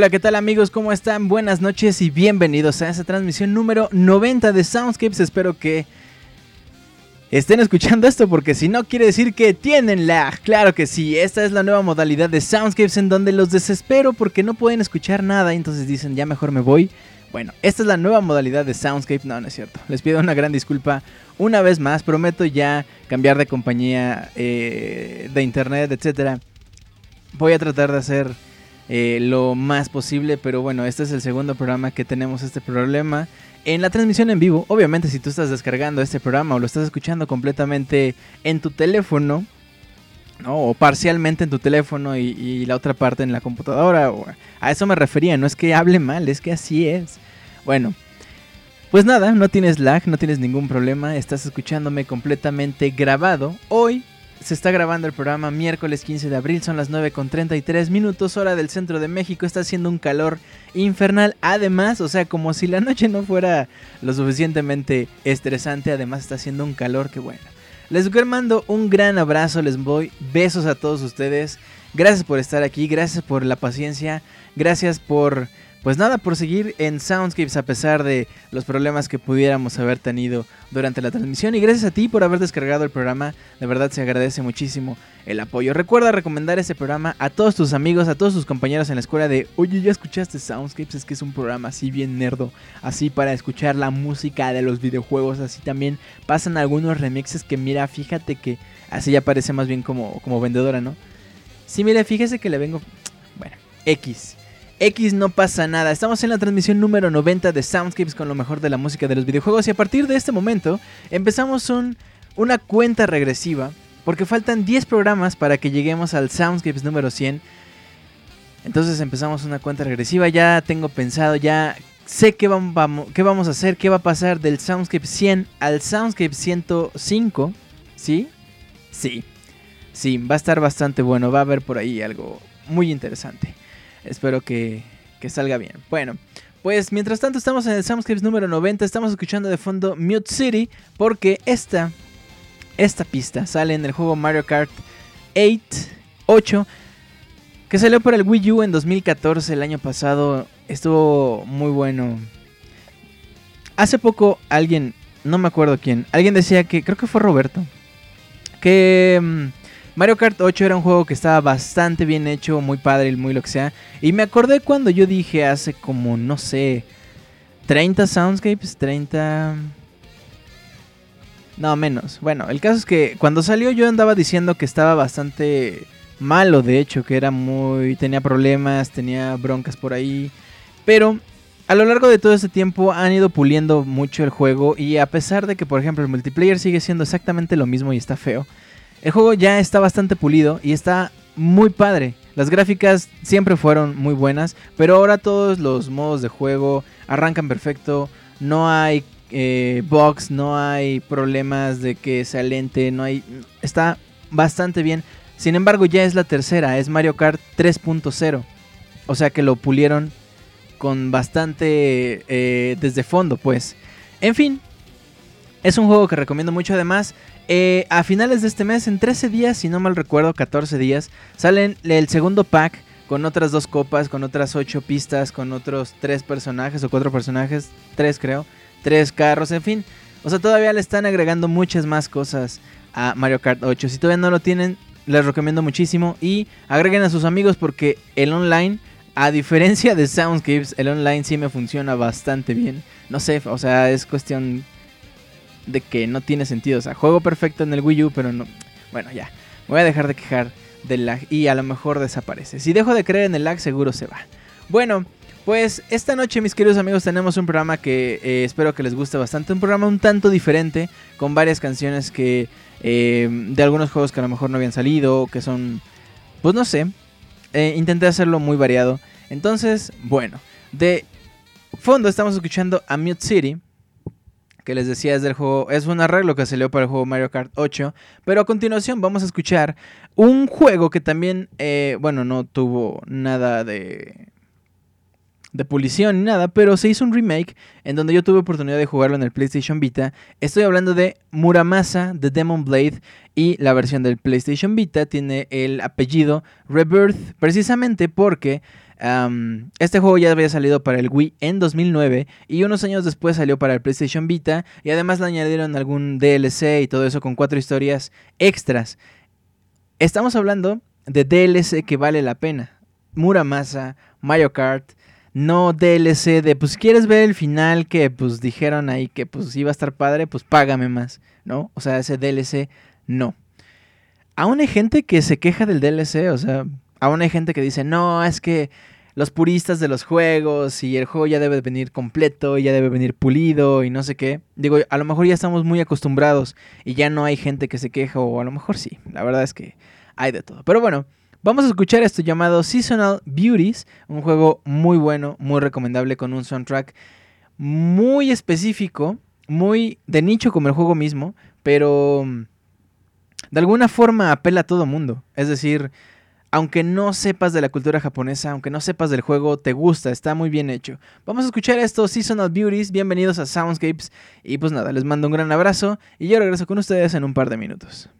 Hola, ¿qué tal amigos? ¿Cómo están? Buenas noches y bienvenidos a esta transmisión número 90 de Soundscapes. Espero que estén escuchando esto porque si no quiere decir que tienen lag. Claro que sí, esta es la nueva modalidad de Soundscapes en donde los desespero porque no pueden escuchar nada y entonces dicen ya mejor me voy. Bueno, esta es la nueva modalidad de Soundscape. No, no es cierto. Les pido una gran disculpa una vez más. Prometo ya cambiar de compañía, eh, de internet, etc. Voy a tratar de hacer eh, lo más posible. Pero bueno, este es el segundo programa que tenemos este problema. En la transmisión en vivo, obviamente si tú estás descargando este programa o lo estás escuchando completamente en tu teléfono, o parcialmente en tu teléfono y, la otra parte en la computadora, a eso me refería, no es que hable mal, es que así es. Bueno, pues nada, no tienes lag, no tienes ningún problema, estás escuchándome completamente grabado. Hoy se está grabando el programa miércoles 15 de abril, son las 9 con 33 minutos, hora del centro de México, está haciendo un calor infernal. Además, o sea, como si la noche no fuera lo suficientemente estresante, además está haciendo un calor que bueno. Les mando un gran abrazo, les voy besos a todos ustedes. Gracias por estar aquí, gracias por la paciencia, gracias por pues nada, por seguir en Soundscapes a pesar de los problemas que pudiéramos haber tenido durante la transmisión. Y gracias a ti por haber descargado el programa. De verdad se agradece muchísimo el apoyo. Recuerda recomendar ese programa a todos tus amigos, a todos tus compañeros en la escuela de, oye, ¿ya escuchaste Soundscapes? Es que es un programa así bien nerdo. Así para escuchar la música de los videojuegos. Así también pasan algunos remixes que mira, fíjate que así ya parece más bien como, como vendedora, ¿no? Sí, mira, fíjese que le vengo... Bueno, X. X no pasa nada. Estamos en la transmisión número 90 de Soundscapes con lo mejor de la música de los videojuegos y a partir de este momento empezamos un, una cuenta regresiva porque faltan 10 programas para que lleguemos al Soundscapes número 100. Entonces empezamos una cuenta regresiva, ya tengo pensado, ya sé qué vamos, qué vamos a hacer, qué va a pasar del Soundscape 100 al Soundscape 105. ¿Sí? Sí. Sí, va a estar bastante bueno, va a haber por ahí algo muy interesante. Espero que, salga bien. Bueno, pues mientras tanto estamos en el Soundscapes número 90, estamos escuchando de fondo Mute City porque esta, esta pista sale en el juego Mario Kart 8, 8 que salió por el Wii U en 2014, el año pasado. Estuvo muy bueno. Hace poco alguien, no me acuerdo quién, alguien decía que, creo que fue Roberto, que... Mario Kart 8 era un juego que estaba bastante bien hecho, muy padre, muy lo que sea. Y me acordé cuando yo dije hace como, no sé, 30 soundscapes, 30... No, menos. Bueno, el caso es que cuando salió yo andaba diciendo que estaba bastante malo, de hecho, que era muy... tenía problemas, tenía broncas por ahí. Pero a lo largo de todo este tiempo han ido puliendo mucho el juego y a pesar de que, por ejemplo, el multiplayer sigue siendo exactamente lo mismo y está feo, el juego ya está bastante pulido y está muy padre. Las gráficas siempre fueron muy buenas, pero ahora todos los modos de juego arrancan perfecto. No hay eh, bugs, no hay problemas de que se alente, no hay... Está bastante bien. Sin embargo, ya es la tercera, es Mario Kart 3.0. O sea que lo pulieron con bastante eh, desde fondo, pues. En fin, es un juego que recomiendo mucho. Además, eh, a finales de este mes, en 13 días, si no mal recuerdo, 14 días, salen el segundo pack con otras dos copas, con otras 8 pistas, con otros 3 personajes o 4 personajes, 3 creo, 3 carros, en fin. O sea, todavía le están agregando muchas más cosas a Mario Kart 8. Si todavía no lo tienen, les recomiendo muchísimo y agreguen a sus amigos porque el online, a diferencia de Soundscapes, el online sí me funciona bastante bien. No sé, o sea, es cuestión de que no tiene sentido. O sea, juego perfecto en el Wii U, pero no. Bueno, ya. voy a dejar de quejar del lag y a lo mejor desaparece. Si dejo de creer en el lag, seguro se va. Bueno, pues esta noche, mis queridos amigos, tenemos un programa que eh, espero que les guste bastante. Un programa un tanto diferente, con varias canciones que. Eh, de algunos juegos que a lo mejor no habían salido, que son. Pues no sé. Eh, intenté hacerlo muy variado. Entonces, bueno, de fondo estamos escuchando a Mute City que les decía es del juego, es un arreglo que salió para el juego Mario Kart 8, pero a continuación vamos a escuchar un juego que también, eh, bueno, no tuvo nada de de pulición ni nada, pero se hizo un remake en donde yo tuve oportunidad de jugarlo en el PlayStation Vita. Estoy hablando de Muramasa The Demon Blade y la versión del PlayStation Vita tiene el apellido Rebirth precisamente porque este juego ya había salido para el Wii en 2009 y unos años después salió para el PlayStation Vita y además le añadieron algún DLC y todo eso con cuatro historias extras. Estamos hablando de DLC que vale la pena. Muramasa, Mario Kart, no DLC de pues quieres ver el final que pues dijeron ahí que pues iba a estar padre, pues págame más, ¿no? O sea, ese DLC no. Aún hay gente que se queja del DLC, o sea, aún hay gente que dice, "No, es que los puristas de los juegos y el juego ya debe venir completo y ya debe venir pulido y no sé qué. Digo, a lo mejor ya estamos muy acostumbrados y ya no hay gente que se queja o a lo mejor sí. La verdad es que hay de todo. Pero bueno, vamos a escuchar esto llamado Seasonal Beauties, un juego muy bueno, muy recomendable con un soundtrack muy específico, muy de nicho como el juego mismo, pero de alguna forma apela a todo mundo. Es decir, aunque no sepas de la cultura japonesa, aunque no sepas del juego, te gusta, está muy bien hecho. Vamos a escuchar esto, Seasonal Beauties, bienvenidos a Soundscapes y pues nada, les mando un gran abrazo y yo regreso con ustedes en un par de minutos.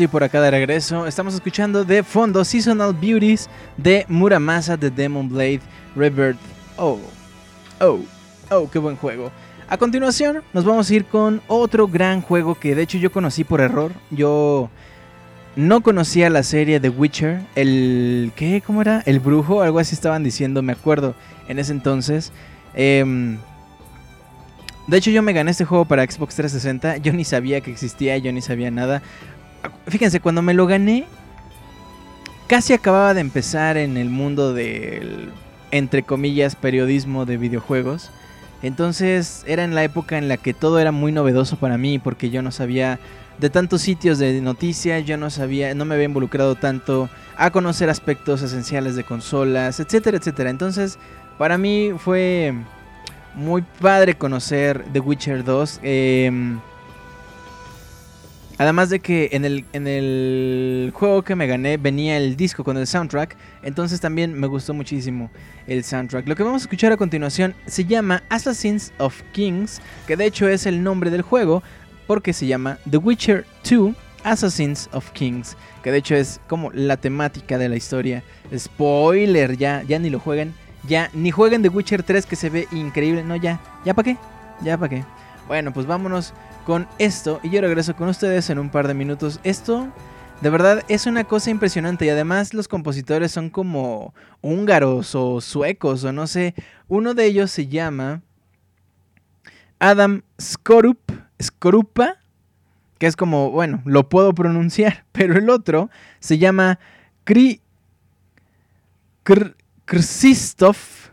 Estoy por acá de regreso. Estamos escuchando de fondo Seasonal Beauties de Muramasa de Demon Blade Rebirth. Oh, oh, oh, qué buen juego. A continuación, nos vamos a ir con otro gran juego que de hecho yo conocí por error. Yo no conocía la serie The Witcher. El. ¿Qué? ¿Cómo era? El brujo, algo así estaban diciendo, me acuerdo en ese entonces. Em, de hecho, yo me gané este juego para Xbox 360. Yo ni sabía que existía, yo ni sabía nada. Fíjense, cuando me lo gané, casi acababa de empezar en el mundo del, entre comillas, periodismo de videojuegos. Entonces era en la época en la que todo era muy novedoso para mí porque yo no sabía de tantos sitios de noticias, yo no sabía, no me había involucrado tanto a conocer aspectos esenciales de consolas, etcétera, etcétera. Entonces, para mí fue muy padre conocer The Witcher 2. Em, además de que en el, en el juego que me gané venía el disco con el soundtrack. Entonces también me gustó muchísimo el soundtrack. Lo que vamos a escuchar a continuación se llama Assassins of Kings. Que de hecho es el nombre del juego. Porque se llama The Witcher 2 Assassins of Kings. Que de hecho es como la temática de la historia. Spoiler, ya, ya ni lo jueguen. Ya, ni jueguen The Witcher 3 que se ve increíble. No, ya. ¿Ya para qué? ¿Ya para qué? Bueno, pues vámonos con esto y yo regreso con ustedes en un par de minutos. Esto de verdad es una cosa impresionante y además los compositores son como húngaros o suecos o no sé. Uno de ellos se llama Adam Skorup, Skorupa, que es como, bueno, lo puedo pronunciar, pero el otro se llama Kri, Krzysztof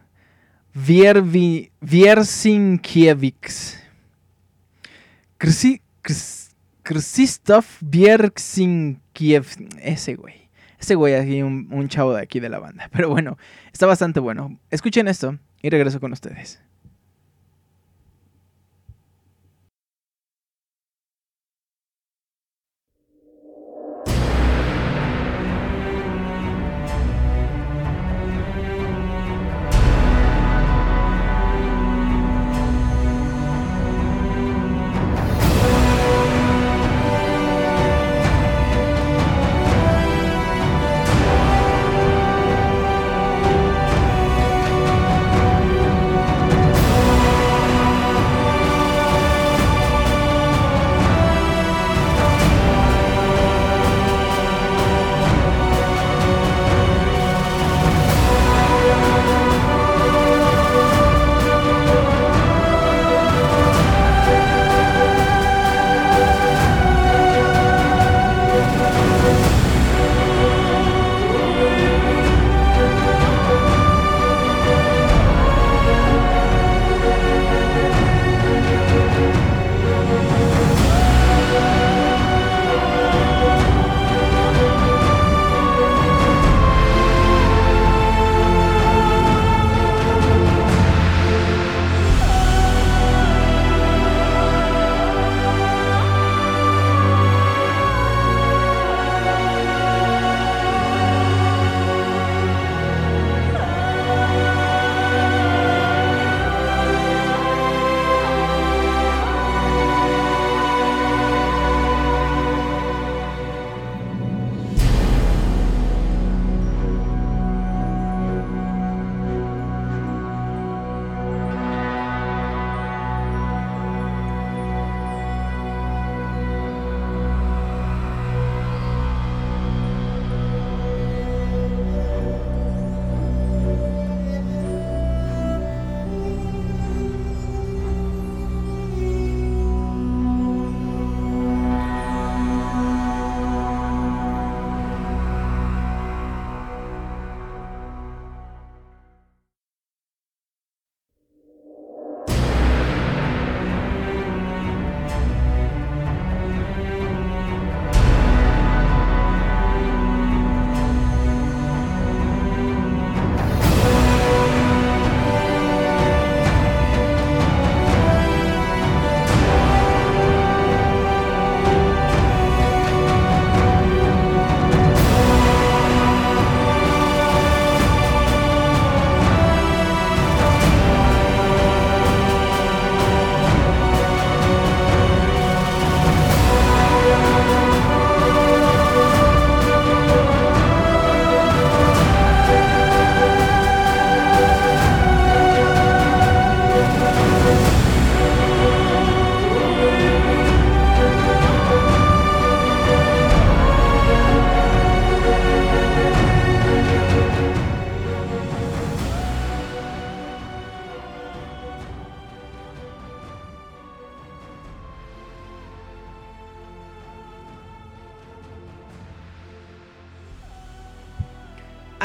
Wiersinkiewicz. Krzysztof Wiersinkiewicz. Ese güey. Ese güey aquí, un chavo de aquí de la banda. Pero bueno, está bastante bueno. Escuchen esto y regreso con ustedes.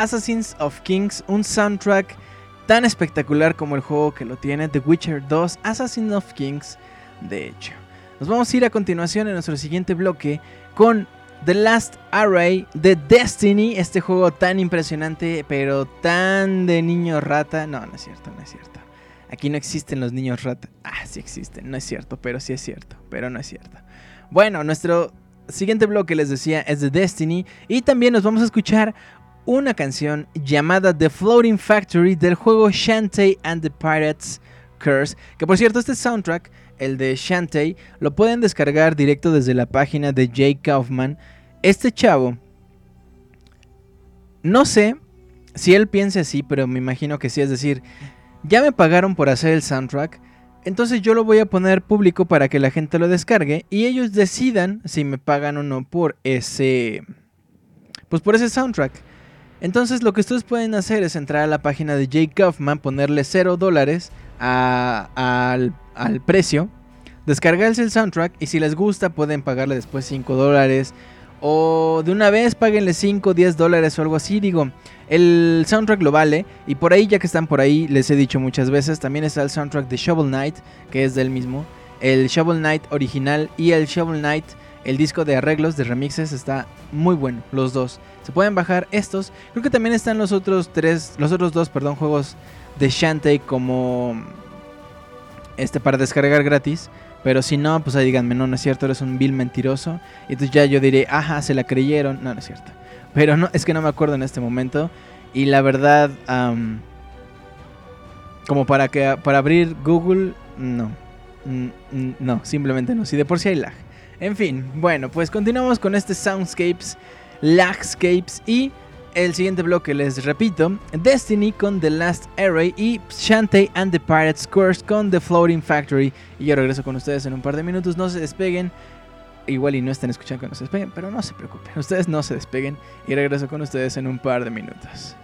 Assassins of Kings, un soundtrack tan espectacular como el juego que lo tiene, The Witcher 2, Assassin's of Kings, de hecho. Nos vamos a ir a continuación en nuestro siguiente bloque con The Last Array de Destiny, este juego tan impresionante, pero tan de niño rata. No, no es cierto, no es cierto. Aquí no existen los niños rata. Ah, sí existen, no es cierto, pero sí es cierto, pero no es cierto. Bueno, nuestro siguiente bloque les decía es de Destiny y también nos vamos a escuchar una canción llamada The Floating Factory del juego Shantae and the Pirates Curse, que por cierto este soundtrack el de Shantae, lo pueden descargar directo desde la página de Jay Kaufman. Este chavo, no sé si él piensa así, pero me imagino que sí, es decir, ya me pagaron por hacer el soundtrack, entonces yo lo voy a poner público para que la gente lo descargue y ellos decidan si me pagan o no por ese pues por ese soundtrack. Entonces lo que ustedes pueden hacer es entrar a la página de Jay Kaufman, ponerle 0 dólares al, al precio, descargarse el soundtrack y si les gusta pueden pagarle después 5 dólares o de una vez páguenle 5, 10 dólares o algo así. Digo, el soundtrack lo vale. Y por ahí, ya que están por ahí, les he dicho muchas veces, también está el soundtrack de Shovel Knight, que es del mismo. El Shovel Knight original y el Shovel Knight, el disco de arreglos, de remixes, está muy bueno, los dos. Se pueden bajar estos. Creo que también están los otros tres, los otros dos, perdón, juegos de Shantae como este para descargar gratis. Pero si no, pues ahí díganme, no, no es cierto, eres un vil mentiroso. Y entonces ya yo diré, ajá, se la creyeron. No, no es cierto. Pero no, es que no me acuerdo en este momento. Y la verdad, como para que para abrir Google, no. No, simplemente no. Si de por sí hay lag. En fin, bueno, pues continuamos con este Soundscapes, Lagscapes y el siguiente bloque, les repito, Destiny con The Last Array y Shantae and the Pirates Curse con The Floating Factory. Y yo regreso con ustedes en un par de minutos, no se despeguen. Igual y no estén escuchando que no se despeguen, pero no se preocupen, ustedes no se despeguen y regreso con ustedes en un par de minutos.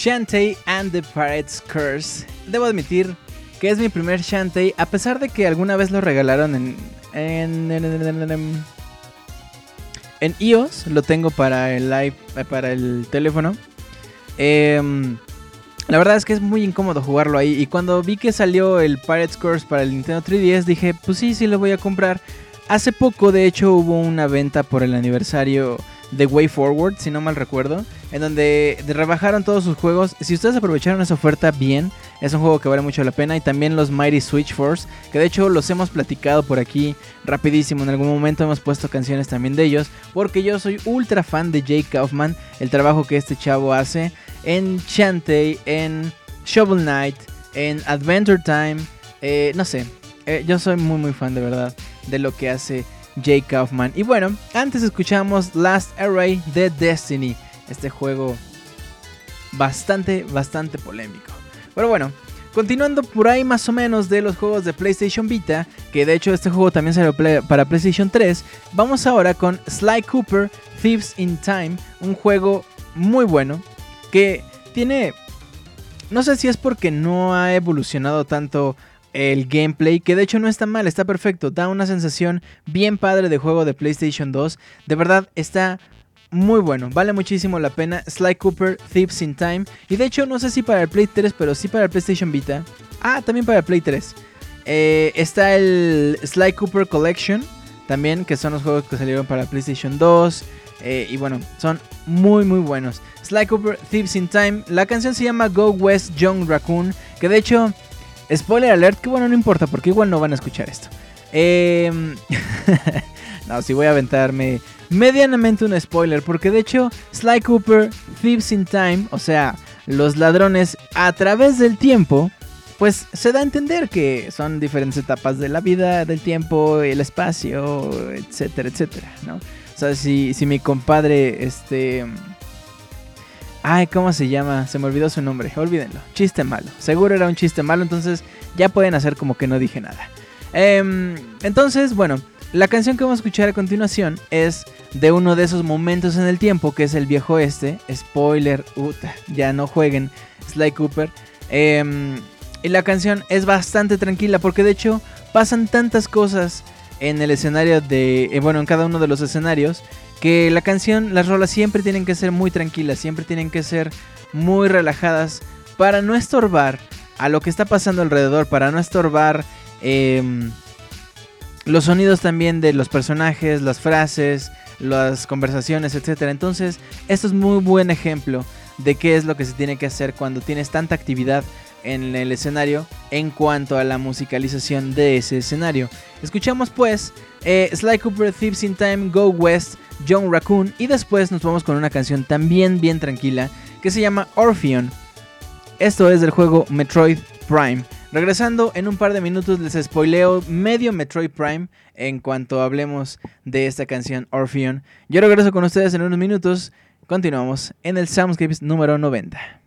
Shantae and the Pirate's Curse. Debo admitir que es mi primer Shantae, a pesar de que alguna vez lo regalaron en, en, en, en iOS, lo tengo para el, iPad, para el teléfono. Em, la verdad es que es muy incómodo jugarlo ahí. Y cuando vi que salió el Pirate's Curse para el Nintendo 3DS, dije, pues sí, sí lo voy a comprar. Hace poco, de hecho, hubo una venta por el aniversario de Way Forward, si no mal recuerdo, en donde rebajaron todos sus juegos. Si ustedes aprovecharon esa oferta bien, es un juego que vale mucho la pena. Y también los Mighty Switch Force, que de hecho los hemos platicado por aquí rapidísimo. En algún momento hemos puesto canciones también de ellos, porque yo soy ultra fan de Jake Kaufman, el trabajo que este chavo hace en Shantae, en Shovel Knight, en Adventure Time. Eh, no sé, eh, yo soy muy muy fan de verdad de lo que hace Jake Kaufman. Y bueno, antes escuchamos Last Array de Destiny, este juego bastante, bastante polémico. Pero bueno, continuando por ahí más o menos de los juegos de PlayStation Vita, que de hecho este juego también salió para PlayStation 3, vamos ahora con Sly Cooper Thieves in Time, un juego muy bueno que tiene... No sé si es porque no ha evolucionado tanto el gameplay, que de hecho no está mal, está perfecto, da una sensación bien padre de juego de PlayStation 2. De verdad, está muy bueno, vale muchísimo la pena. Sly Cooper, Thieves in Time. Y de hecho, no sé si para el Play 3, pero sí para el PlayStation Vita. Ah, también para el Play 3. Eh, está el Sly Cooper Collection, también, que son los juegos que salieron para PlayStation 2. Eh, y bueno, son muy muy buenos. Sly Cooper, Thieves in Time. La canción se llama Go West Young Raccoon. Que de hecho Spoiler alert, que bueno, no importa, porque igual no van a escuchar esto. Em, no, si voy a aventarme medianamente un spoiler, porque de hecho, Sly Cooper, Thieves in Time, o sea, los ladrones a través del tiempo, pues se da a entender que son diferentes etapas de la vida, del tiempo, el espacio, etcétera, etcétera, ¿no? O sea, si, si mi compadre, este Ay, ¿cómo se llama? Se me olvidó su nombre. Olvídenlo. Chiste malo. Seguro era un chiste malo, entonces ya pueden hacer como que no dije nada. Em, entonces, bueno, la canción que vamos a escuchar a continuación es de uno de esos momentos en el tiempo, que es el viejo este. Spoiler, uta, ya no jueguen Sly Cooper. Em, y la canción es bastante tranquila porque de hecho pasan tantas cosas en el escenario de, eh, bueno, en cada uno de los escenarios que la canción, las rolas siempre tienen que ser muy tranquilas, siempre tienen que ser muy relajadas para no estorbar a lo que está pasando alrededor, para no estorbar em, los sonidos también de los personajes, las frases, las conversaciones, etc. Entonces, esto es muy buen ejemplo de qué es lo que se tiene que hacer cuando tienes tanta actividad en el escenario en cuanto a la musicalización de ese escenario. Escuchamos pues eh, Sly Cooper Thieves in Time Go West John Raccoon y después nos vamos con una canción también bien tranquila que se llama Orpheon. Esto es del juego Metroid Prime. Regresando en un par de minutos les spoileo medio Metroid Prime en cuanto hablemos de esta canción Orpheon. Yo regreso con ustedes en unos minutos. Continuamos en el Soundscapes número 90.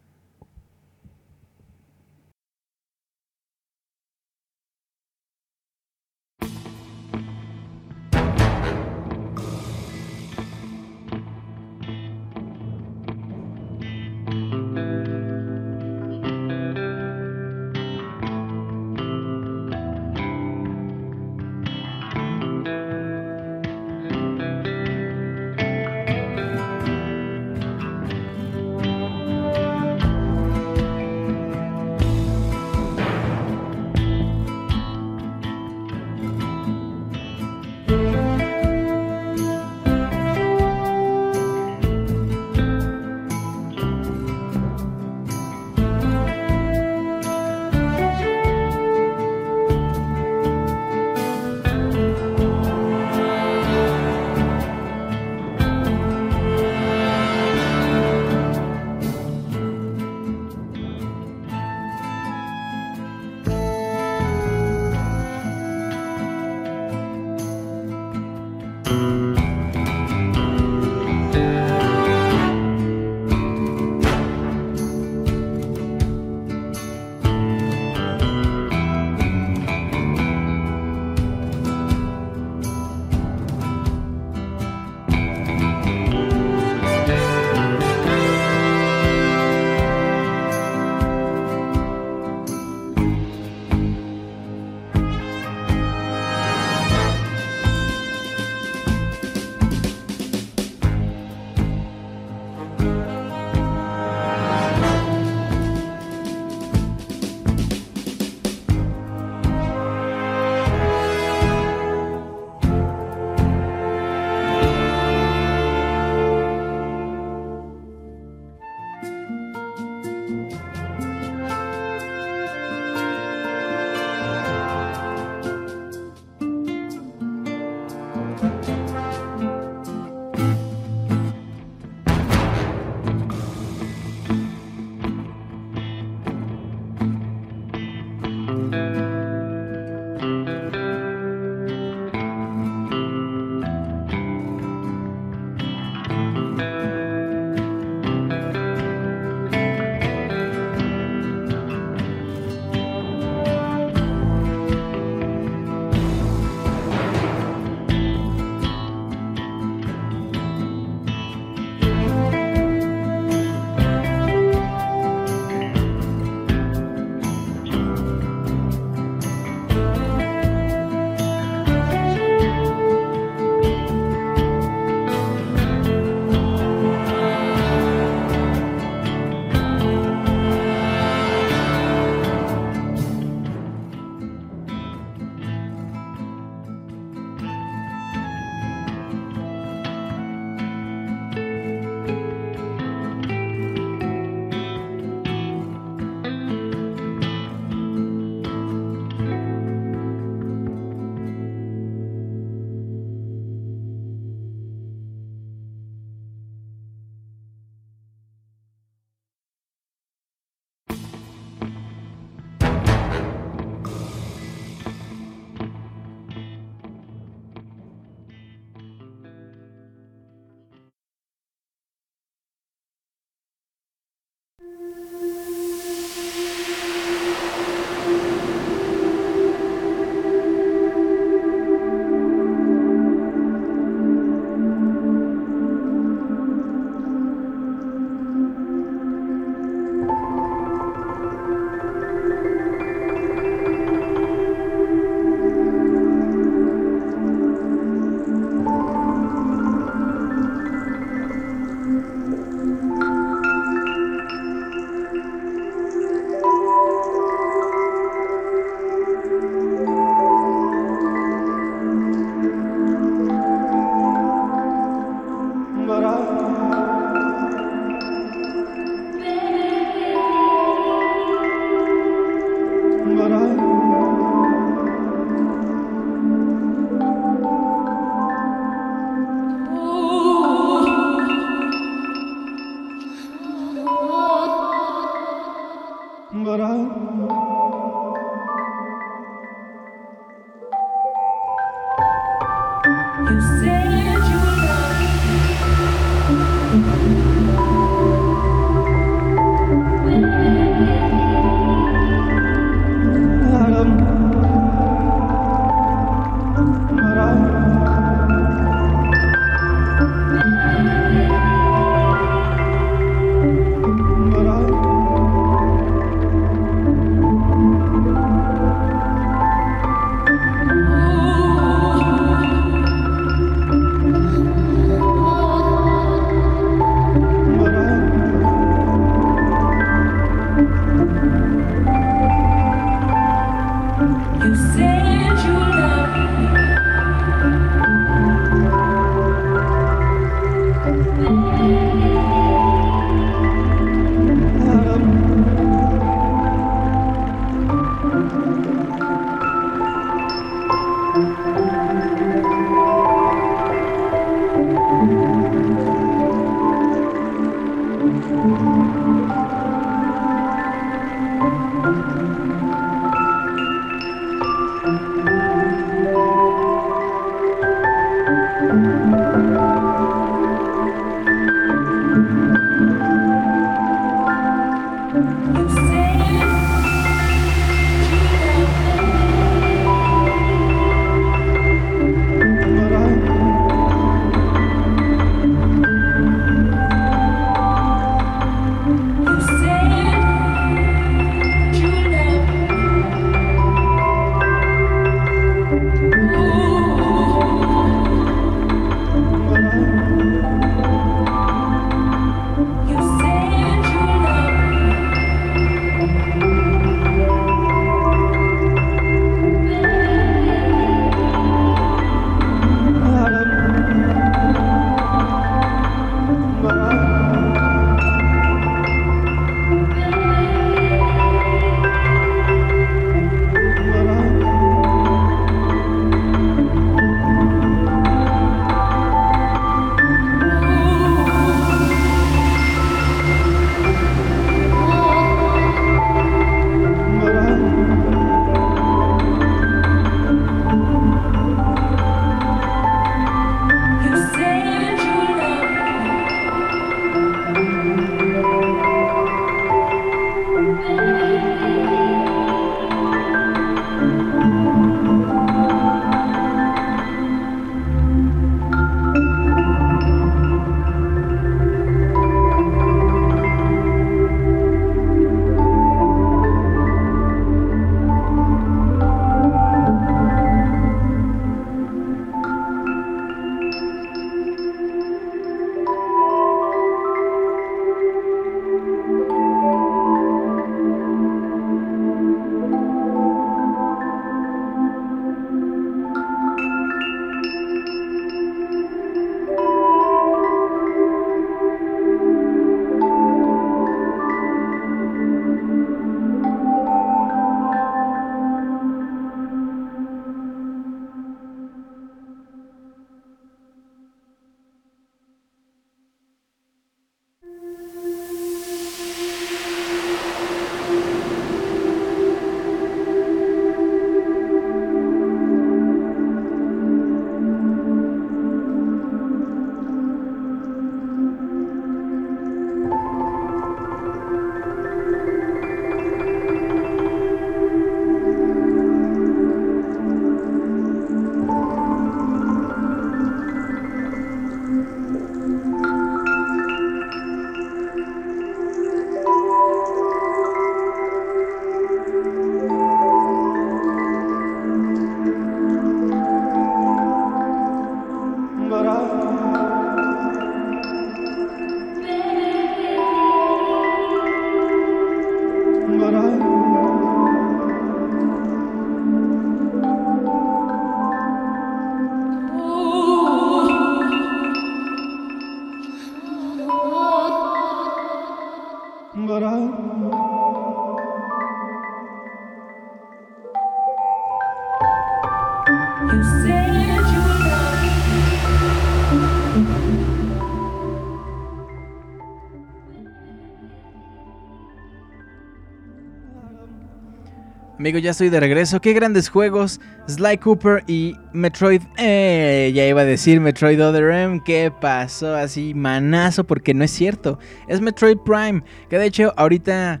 Amigo, ya estoy de regreso. Qué grandes juegos. Sly Cooper y Metroid. Eh, ya iba a decir Metroid Other M. ¿Qué pasó? Así, manazo, porque no es cierto. Es Metroid Prime. Que de hecho, ahorita.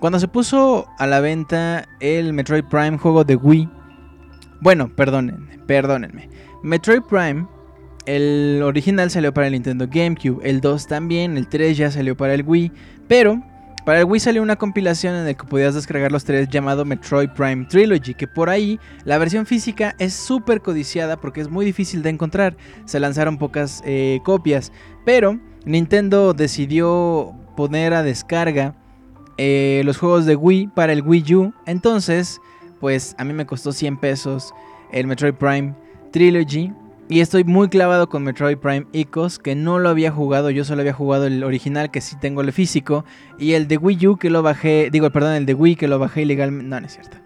cuando se puso a la venta el Metroid Prime juego de Wii. Bueno, perdónenme, perdónenme. Metroid Prime. El original salió para el Nintendo GameCube. El 2 también. El 3 ya salió para el Wii. Pero para el Wii salió una compilación en la que podías descargar los tres llamado Metroid Prime Trilogy, que por ahí la versión física es súper codiciada porque es muy difícil de encontrar. Se lanzaron pocas eh, copias, pero Nintendo decidió poner a descarga eh, los juegos de Wii para el Wii U. Entonces, pues a mí me costó 100 pesos el Metroid Prime Trilogy y estoy muy clavado con Metroid Prime Icos, que no lo había jugado, yo solo había jugado el original, que sí tengo el físico, y el de Wii U que lo bajé, digo, perdón, el de Wii que lo bajé ilegalmente, no, no es cierto.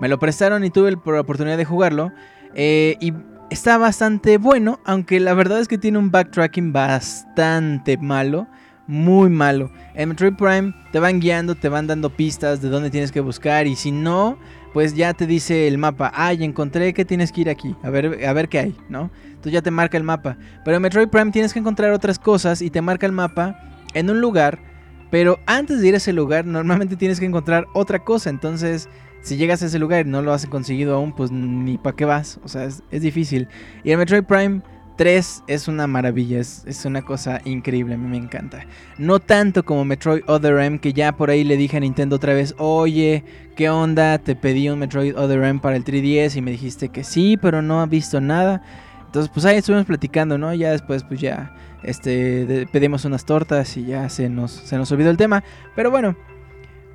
Me lo prestaron y tuve la oportunidad de jugarlo, eh, y está bastante bueno, aunque la verdad es que tiene un backtracking bastante malo, muy malo. En Metroid Prime te van guiando, te van dando pistas de dónde tienes que buscar, y si no, pues ya te dice el mapa, ay, encontré que tienes que ir aquí, a ver, a ver qué hay, ¿no? Entonces ya te marca el mapa. Pero en Metroid Prime tienes que encontrar otras cosas y te marca el mapa en un lugar, pero antes de ir a ese lugar normalmente tienes que encontrar otra cosa, entonces si llegas a ese lugar y no lo has conseguido aún, pues ni para qué vas, o sea, es, es difícil. Y en Metroid Prime 3 es una maravilla, es, una cosa increíble, a mí me encanta. No tanto como Metroid Other M, que ya por ahí le dije a Nintendo otra vez, oye, ¿qué onda? Te pedí un Metroid Other M para el 3DS y me dijiste que sí, pero no ha visto nada. Entonces, pues ahí estuvimos platicando, ¿no? Ya después, pues ya, este, pedimos unas tortas y ya se nos, se nos olvidó el tema. Pero bueno,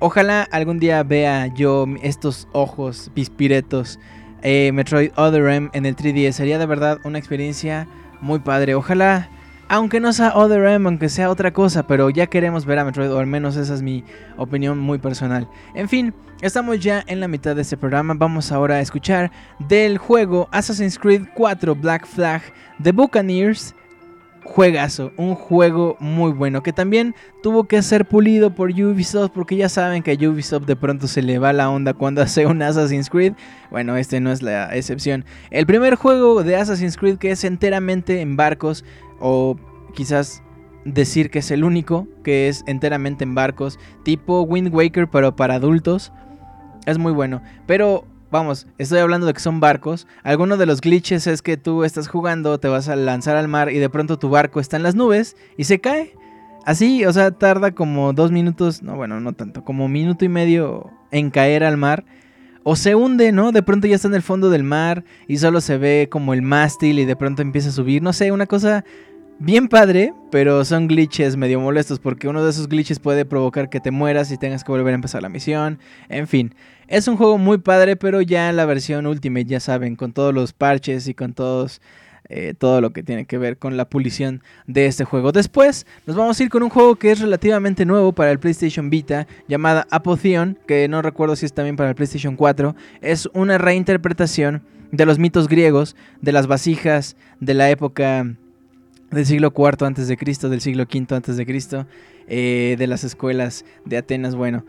ojalá algún día vea yo estos ojos pispiretos eh, Metroid Other M en el 3DS. Sería de verdad una experiencia muy padre. Ojalá, aunque no sea Other M, aunque sea otra cosa, pero ya queremos ver a Metroid, o al menos esa es mi opinión muy personal. En fin, estamos ya en la mitad de este programa. Vamos ahora a escuchar del juego Assassin's Creed 4 Black Flag The Buccaneers juegazo, un juego muy bueno que también tuvo que ser pulido por Ubisoft porque ya saben que a Ubisoft de pronto se le va la onda cuando hace un Assassin's Creed. Bueno, este no es la excepción. El primer juego de Assassin's Creed que es enteramente en barcos o quizás decir que es el único que es enteramente en barcos, tipo Wind Waker pero para adultos. Es muy bueno, pero Vamos, estoy hablando de que son barcos. Alguno de los glitches es que tú estás jugando, te vas a lanzar al mar y de pronto tu barco está en las nubes y se cae. Así, o sea, tarda como dos minutos, no, bueno, no tanto, como minuto y medio en caer al mar. O se hunde, ¿no? De pronto ya está en el fondo del mar y solo se ve como el mástil y de pronto empieza a subir. No sé, una cosa bien padre, pero son glitches medio molestos porque uno de esos glitches puede provocar que te mueras y tengas que volver a empezar la misión. En fin, es un juego muy padre, pero ya en la versión Ultimate, ya saben, con todos los parches y con todos... Eh, todo lo que tiene que ver con la pulición de este juego. Después nos vamos a ir con un juego que es relativamente nuevo para el PlayStation Vita, llamada Apotheon, que no recuerdo si es también para el PlayStation 4. Es una reinterpretación de los mitos griegos, de las vasijas de la época del siglo IV antes de Cristo, del siglo V antes de Cristo, eh, de las escuelas de Atenas. Bueno,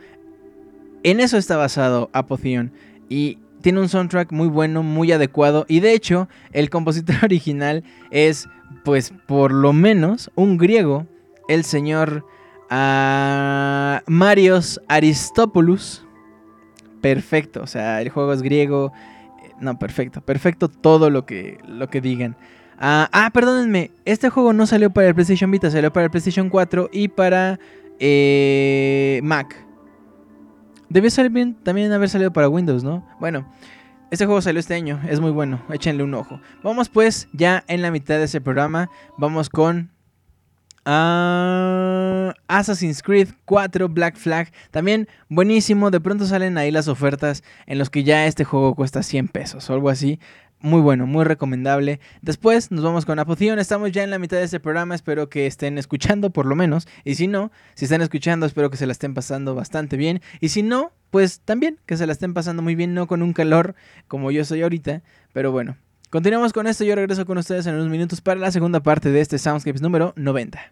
en eso está basado Apotheon y tiene un soundtrack muy bueno, muy adecuado y de hecho el compositor original es, pues por lo menos, un griego, el señor uh, Marios Aristopoulos. Perfecto, o sea, el juego es griego. Eh, no, perfecto, perfecto todo lo que, lo que digan. Ah, ah, perdónenme. Este juego no salió para el PlayStation Vita, salió para el PlayStation 4 y para eh, Mac. Debió salir bien, también haber salido para Windows, ¿no? Bueno, este juego salió este año, es muy bueno, échenle un ojo. Vamos pues ya en la mitad de ese programa, vamos con ah, Assassin's Creed 4 Black Flag. También buenísimo, de pronto salen ahí las ofertas en los que ya este juego cuesta 100 pesos o algo así muy bueno, muy recomendable. Después nos vamos con Apoción. Estamos ya en la mitad de este programa. Espero que estén escuchando por lo menos. Y si no, si están escuchando, espero que se la estén pasando bastante bien. Y si no, pues también que se la estén pasando muy bien, no con un calor como yo soy ahorita. Pero bueno, continuamos con esto. Yo regreso con ustedes en unos minutos para la segunda parte de este Soundscapes número 90.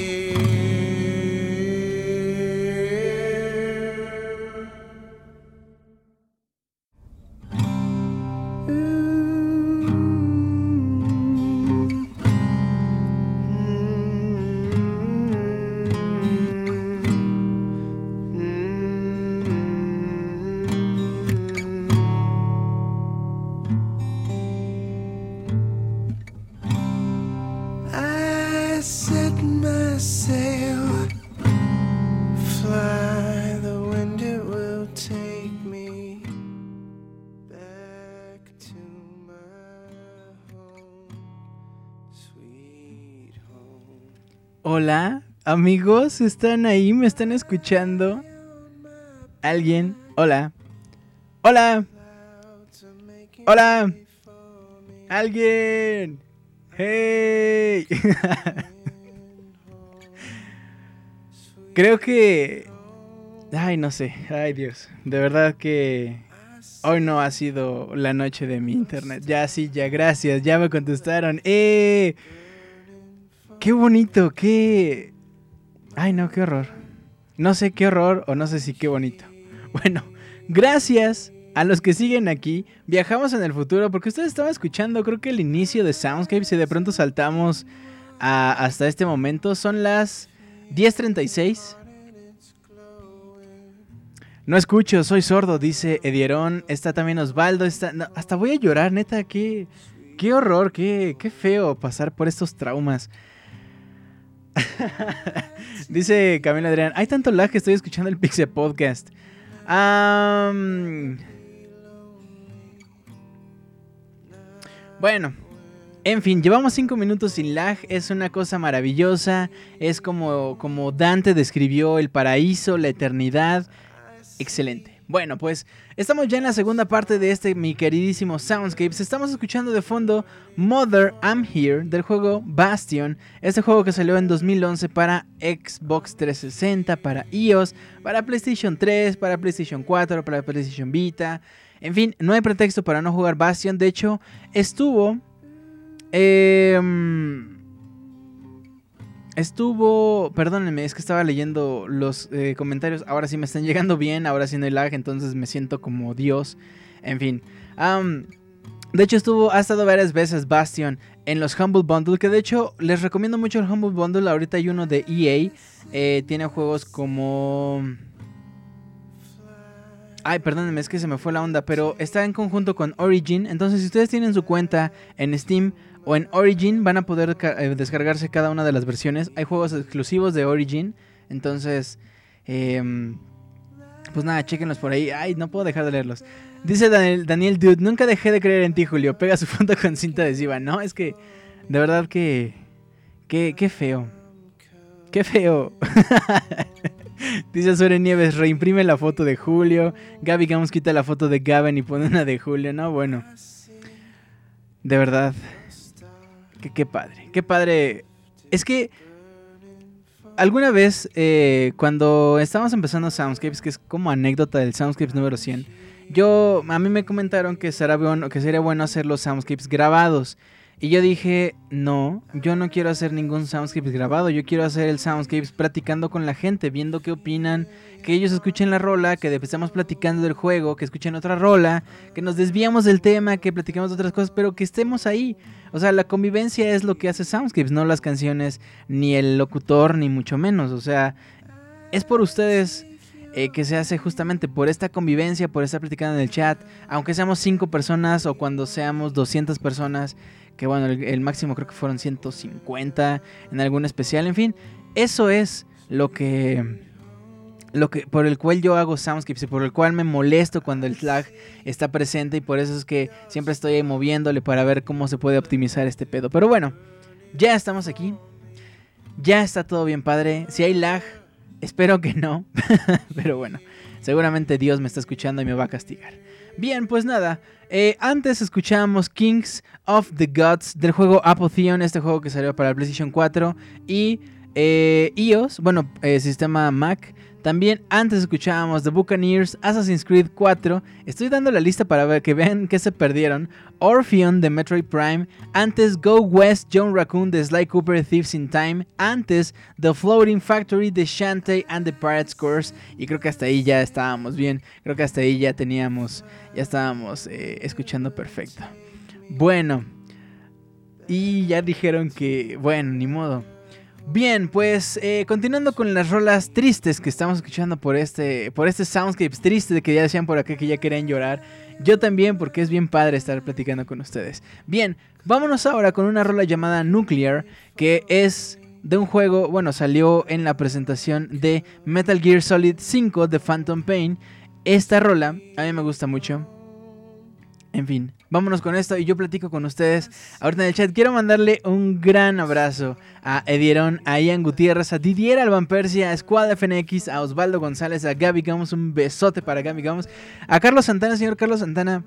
Aê! Amigos, ¿están ahí? ¿Me están escuchando? ¿Alguien? Hola. Hola. Hola. ¿Alguien? ¡Hey! Creo que... Ay, no sé. Ay, Dios. De verdad que... Hoy no ha sido la noche de mi internet. Ya sí, ya gracias. Ya me contestaron. ¡Eh! Qué bonito, qué Ay, no, qué horror. No sé qué horror o no sé si qué bonito. Bueno, gracias a los que siguen aquí. Viajamos en el futuro porque ustedes estaban escuchando, creo que el inicio de Soundscape. Si de pronto saltamos hasta este momento, son las 10.36. No escucho, soy sordo, dice Edierón. Está también Osvaldo. Está, hasta voy a llorar, neta. Qué, qué horror, qué, qué feo pasar por estos traumas. dice Camila Adrián. Hay tanto lag que estoy escuchando el Pixel Podcast. Bueno, en fin, llevamos 5 minutos sin lag, es una cosa maravillosa, es como, como Dante describió el paraíso, la eternidad, excelente. Bueno, pues estamos ya en la segunda parte de este mi queridísimo Soundscapes. Estamos escuchando de fondo Mother I'm Here del juego Bastion. Este juego que salió en 2011 para Xbox 360, para iOS, para PlayStation 3, para PlayStation 4, para PlayStation Vita. En fin, no hay pretexto para no jugar Bastion. De hecho, estuvo. em, estuvo. Perdónenme, es que estaba leyendo los eh, comentarios. Ahora sí me están llegando bien. Ahora sí no hay lag. Entonces me siento como Dios. En fin. de hecho, estuvo. Ha estado varias veces Bastion en los Humble Bundle. Que de hecho, les recomiendo mucho el Humble Bundle. Ahorita hay uno de EA. eh, tiene juegos como. Ay, perdónenme, es que se me fue la onda, pero está en conjunto con Origin. Entonces, si ustedes tienen su cuenta en Steam o en Origin, van a poder eh, descargarse cada una de las versiones. Hay juegos exclusivos de Origin. Entonces, em, pues nada, chequenlos por ahí. Ay, no puedo dejar de leerlos. Dice Daniel, Daniel Dude, nunca dejé de creer en ti, Julio. Pega su foto con cinta adhesiva. No, es que, de verdad que, que, qué feo. Qué feo. Dice Sore Nieves, reimprime la foto de Julio. Gaby Gamos quita la foto de Gavin y pone una de Julio. No, bueno. De verdad. Que, qué padre. Qué padre. Es que alguna vez eh, cuando estábamos empezando Soundscapes, que es como anécdota del Soundscapes número 100, yo a mí me comentaron que, será bueno, que sería bueno hacer los Soundscapes grabados. Y yo dije, no, yo no quiero hacer ningún Soundscapes grabado, yo quiero hacer el Soundscapes platicando con la gente, viendo qué opinan, que ellos escuchen la rola, que estamos platicando del juego, que escuchen otra rola, que nos desviamos del tema, que platiquemos de otras cosas, pero que estemos ahí. O sea, la convivencia es lo que hace Soundscapes, no las canciones, ni el locutor, ni mucho menos. O sea, es por ustedes eh, que se hace justamente por esta convivencia, por estar platicando en el chat, aunque seamos 5 personas o cuando seamos 200 personas, que bueno, el máximo creo que fueron 150 en algún especial, en fin, eso es lo que lo que por el cual yo hago soundscapes y por el cual me molesto cuando el lag está presente y por eso es que siempre estoy ahí moviéndole para ver cómo se puede optimizar este pedo. Pero bueno, ya estamos aquí. Ya está todo bien padre. Si hay lag, espero que no. Pero bueno, seguramente Dios me está escuchando y me va a castigar. Bien, pues nada. eh, antes escuchamos Kings of the Gods del juego Apotheon, este juego que salió para el PlayStation 4 y eh, iOS, bueno, eh, sistema Mac. También antes escuchábamos The Buccaneers, Assassin's Creed 4. Estoy dando la lista para ver que vean que se perdieron. Orpheon de Metroid Prime. Antes Go West, John Raccoon de Sly Cooper, Thieves in Time. Antes The Floating Factory de Shantae and the Pirates Course. Y creo que hasta ahí ya estábamos bien. Creo que hasta ahí ya teníamos, ya estábamos eh, escuchando perfecto. Bueno. Y ya dijeron que, bueno, ni modo. Bien, pues eh, continuando con las rolas tristes que estamos escuchando por este, por este Soundscapes triste de que ya decían por acá que ya querían llorar. Yo también, porque es bien padre estar platicando con ustedes. Bien, vámonos ahora con una rola llamada Nuclear, que es de un juego, bueno, salió en la presentación de Metal Gear Solid 5 de Phantom Pain. Esta rola a mí me gusta mucho. En fin, vámonos con esto y yo platico con ustedes ahorita en el chat. Quiero mandarle un gran abrazo a Edieron, a Ian Gutiérrez, a Didier Alban Persia, a Squad FNX, a Osvaldo González, a Gaby Gamos, un besote para Gaby Gamos, a Carlos Santana, señor Carlos Santana.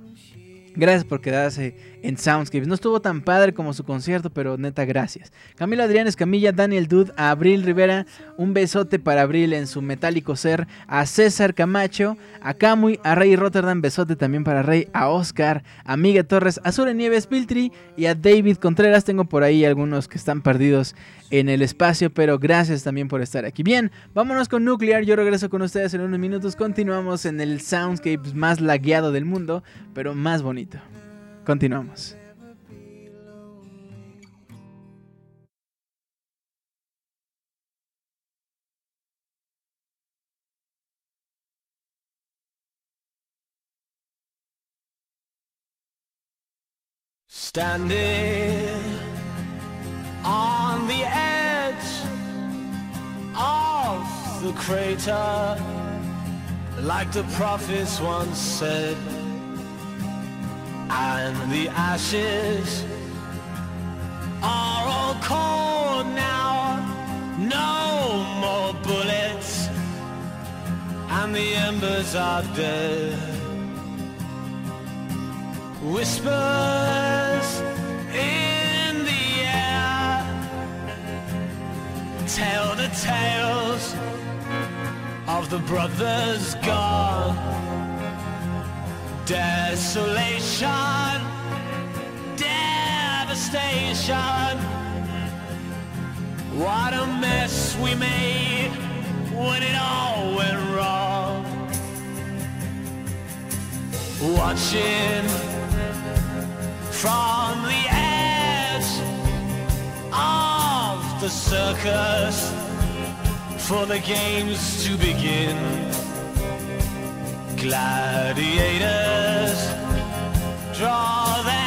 Gracias por quedarse en Soundscapes. No estuvo tan padre como su concierto, pero neta, gracias. Camilo Adrián Escamilla, Daniel Dud, a Abril Rivera, un besote para Abril en su metálico ser, a César Camacho, a Camuy, a Rey Rotterdam, besote también para Rey, a Oscar, a Miguel Torres, a Sure Nieves Piltri y a David Contreras. Tengo por ahí algunos que están perdidos en el espacio, pero gracias también por estar aquí. Bien, vámonos con Nuclear. Yo regreso con ustedes en unos minutos. Continuamos en el Soundscapes más lagueado del mundo, pero más bonito. Continuamos. Standing on the edge of the crater, like the prophets once said. and the ashes are all cold now. No more bullets, and the embers are dead. Whispers tell the tales of the brothers gone Desolation, devastation. What a mess we made when it all went wrong. Watching from the edge the circus for the games to begin. Gladiators draw their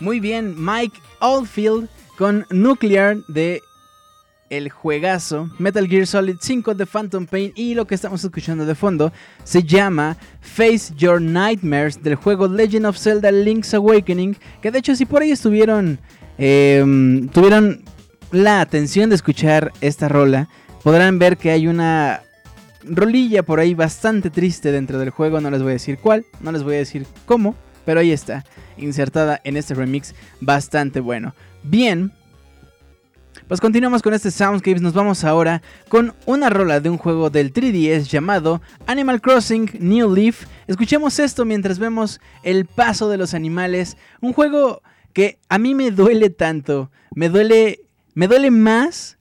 Muy bien, Mike Oldfield con Nuclear de el juegazo Metal Gear Solid 5 de Phantom Pain y lo que estamos escuchando de fondo se llama Face Your Nightmares del juego Legend of Zelda Link's Awakening que de hecho si por ahí estuvieron em, tuvieron la atención de escuchar esta rola podrán ver que hay una rolilla por ahí bastante triste dentro del juego no les voy a decir cuál no les voy a decir cómo pero ahí está insertada en este remix bastante bueno bien pues continuamos con este Soundscapes, nos vamos ahora con una rola de un juego del 3DS llamado Animal Crossing New Leaf. Escuchemos esto mientras vemos el paso de los animales, un juego que a mí me duele tanto, me duele me duele más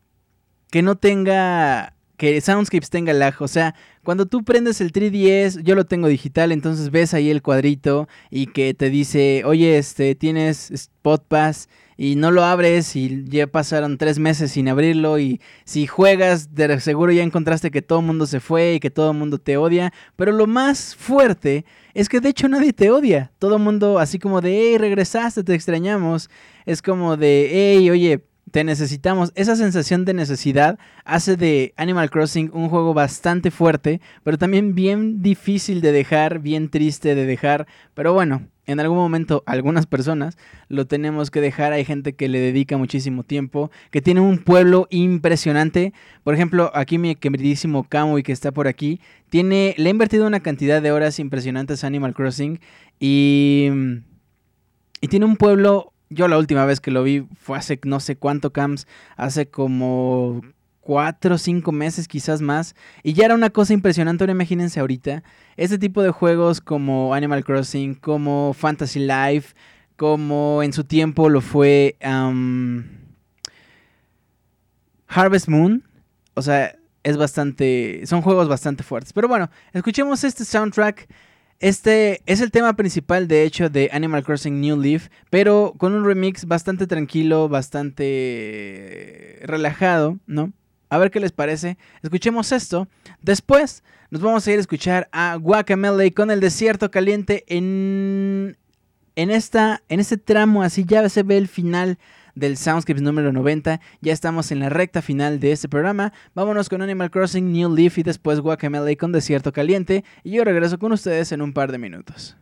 que no tenga que Soundscapes tenga lag, o sea, cuando tú prendes el 3DS, yo lo tengo digital, entonces ves ahí el cuadrito y que te dice, "Oye, este tienes Spot Pass y no lo abres y ya pasaron tres meses sin abrirlo y si juegas de seguro ya encontraste que todo el mundo se fue y que todo el mundo te odia, pero lo más fuerte es que de hecho nadie te odia, todo el mundo así como de, hey, regresaste, te extrañamos, es como de, hey, oye, te necesitamos. Esa sensación de necesidad hace de Animal Crossing un juego bastante fuerte, pero también bien difícil de dejar, bien triste de dejar. Pero bueno, en algún momento algunas personas lo tenemos que dejar. Hay gente que le dedica muchísimo tiempo, que tiene un pueblo impresionante. Por ejemplo, aquí mi queridísimo y que está por aquí, tiene, le ha invertido una cantidad de horas impresionantes a Animal Crossing y, y tiene un pueblo yo la última vez que lo vi fue hace no sé cuánto camps, hace como cuatro o cinco meses, quizás más. Y ya era una cosa impresionante. Ahora imagínense ahorita. Este tipo de juegos como Animal Crossing, como Fantasy Life, como en su tiempo lo fue Harvest Moon. O sea, es bastante. Son juegos bastante fuertes. Pero bueno, escuchemos este soundtrack este es el tema principal, de hecho, de Animal Crossing New Leaf, pero con un remix bastante tranquilo, bastante relajado, ¿no? A ver qué les parece. Escuchemos esto. Después nos vamos a ir a escuchar a Guacamele con el desierto caliente en, en, esta, en este tramo, así ya se ve el final del Soundscapes número 90. Ya estamos en la recta final de este programa. Vámonos con Animal Crossing New Leaf y después Guacamele con Desierto Caliente. Y yo regreso con ustedes en un par de minutos.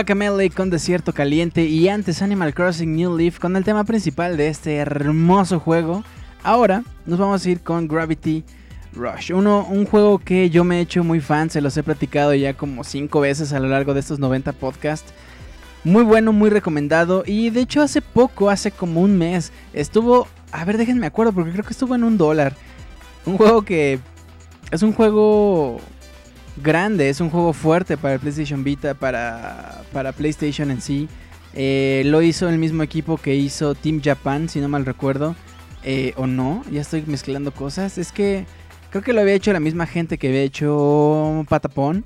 Guacamele con Desierto Caliente y antes Animal Crossing New Leaf con el tema principal de este hermoso juego. Ahora nos vamos a ir con Gravity Rush, Uno, un juego que yo me he hecho muy fan, se los he platicado ya como 5 veces a lo largo de estos 90 podcasts. Muy bueno, muy recomendado y de hecho hace poco, hace como un mes, estuvo, a ver déjenme acuerdo porque creo que estuvo en un dólar. Un juego que es un juego grande, es un juego fuerte para el PlayStation Vita, para, para PlayStation en sí. Eh, lo hizo el mismo equipo que hizo Team Japan, si no mal recuerdo. Eh, o no, ya estoy mezclando cosas. Es que creo que lo había hecho la misma gente que había hecho Patapón.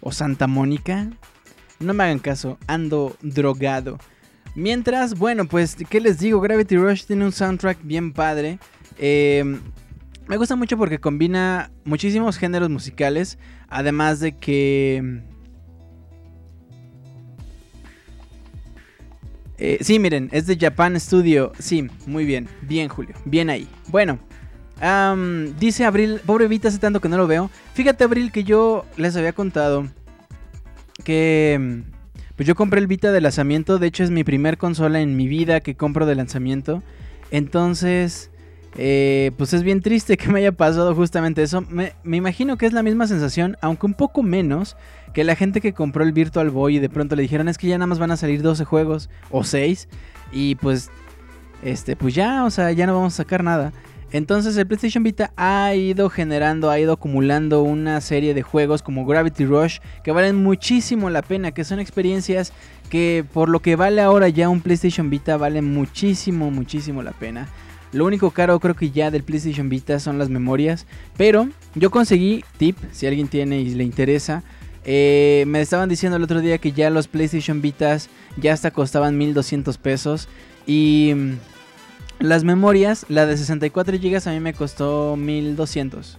O Santa Mónica. No me hagan caso, ando drogado. Mientras, bueno, pues, ¿qué les digo? Gravity Rush tiene un soundtrack bien padre. Eh, me gusta mucho porque combina muchísimos géneros musicales, además de que... Eh, sí, miren, es de Japan Studio. Sí, muy bien, bien Julio, bien ahí. Bueno, dice Abril, pobre Vita, hace tanto que no lo veo. Fíjate Abril que yo les había contado que... Pues yo compré el Vita de lanzamiento, de hecho es mi primer consola en mi vida que compro de lanzamiento. Entonces... Eh, pues es bien triste que me haya pasado justamente eso. Me, imagino que es la misma sensación, aunque un poco menos, que la gente que compró el Virtual Boy y de pronto le dijeron es que ya nada más van a salir 12 juegos o 6 y pues, este, pues ya, o sea, ya no vamos a sacar nada. Entonces el PlayStation Vita ha ido generando, ha ido acumulando una serie de juegos como Gravity Rush que valen muchísimo la pena, que son experiencias que por lo que vale ahora ya un PlayStation Vita vale muchísimo, muchísimo la pena. Lo único caro creo que ya del PlayStation Vita son las memorias. Pero yo conseguí, tip, si alguien tiene y le interesa. Eh, me estaban diciendo el otro día que ya los PlayStation Vitas ya hasta costaban 1200 pesos. Y mm, las memorias, la de 64 GB a mí me costó 1200.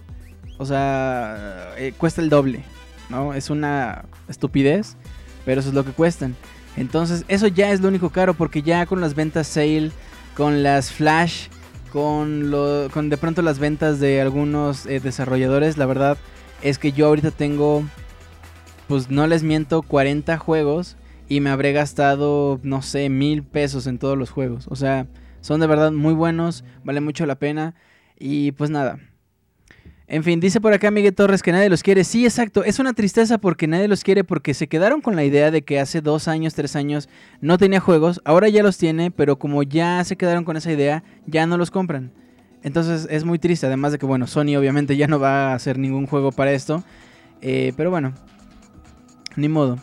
O sea, eh, cuesta el doble. ¿no? Es una estupidez, pero eso es lo que cuestan. Entonces, eso ya es lo único caro porque ya con las ventas sale, con las flash con, lo, con de pronto las ventas de algunos eh, desarrolladores, la verdad es que yo ahorita tengo, pues no les miento, 40 juegos y me habré gastado, no sé, mil pesos en todos los juegos. O sea, son de verdad muy buenos, vale mucho la pena y pues nada, en fin, dice por acá Miguel Torres que nadie los quiere. Sí, exacto. Es una tristeza porque nadie los quiere porque se quedaron con la idea de que hace dos años, tres años no tenía juegos. Ahora ya los tiene, pero como ya se quedaron con esa idea, ya no los compran. Entonces es muy triste. Además de que, bueno, Sony obviamente ya no va a hacer ningún juego para esto. Eh, pero bueno, ni modo.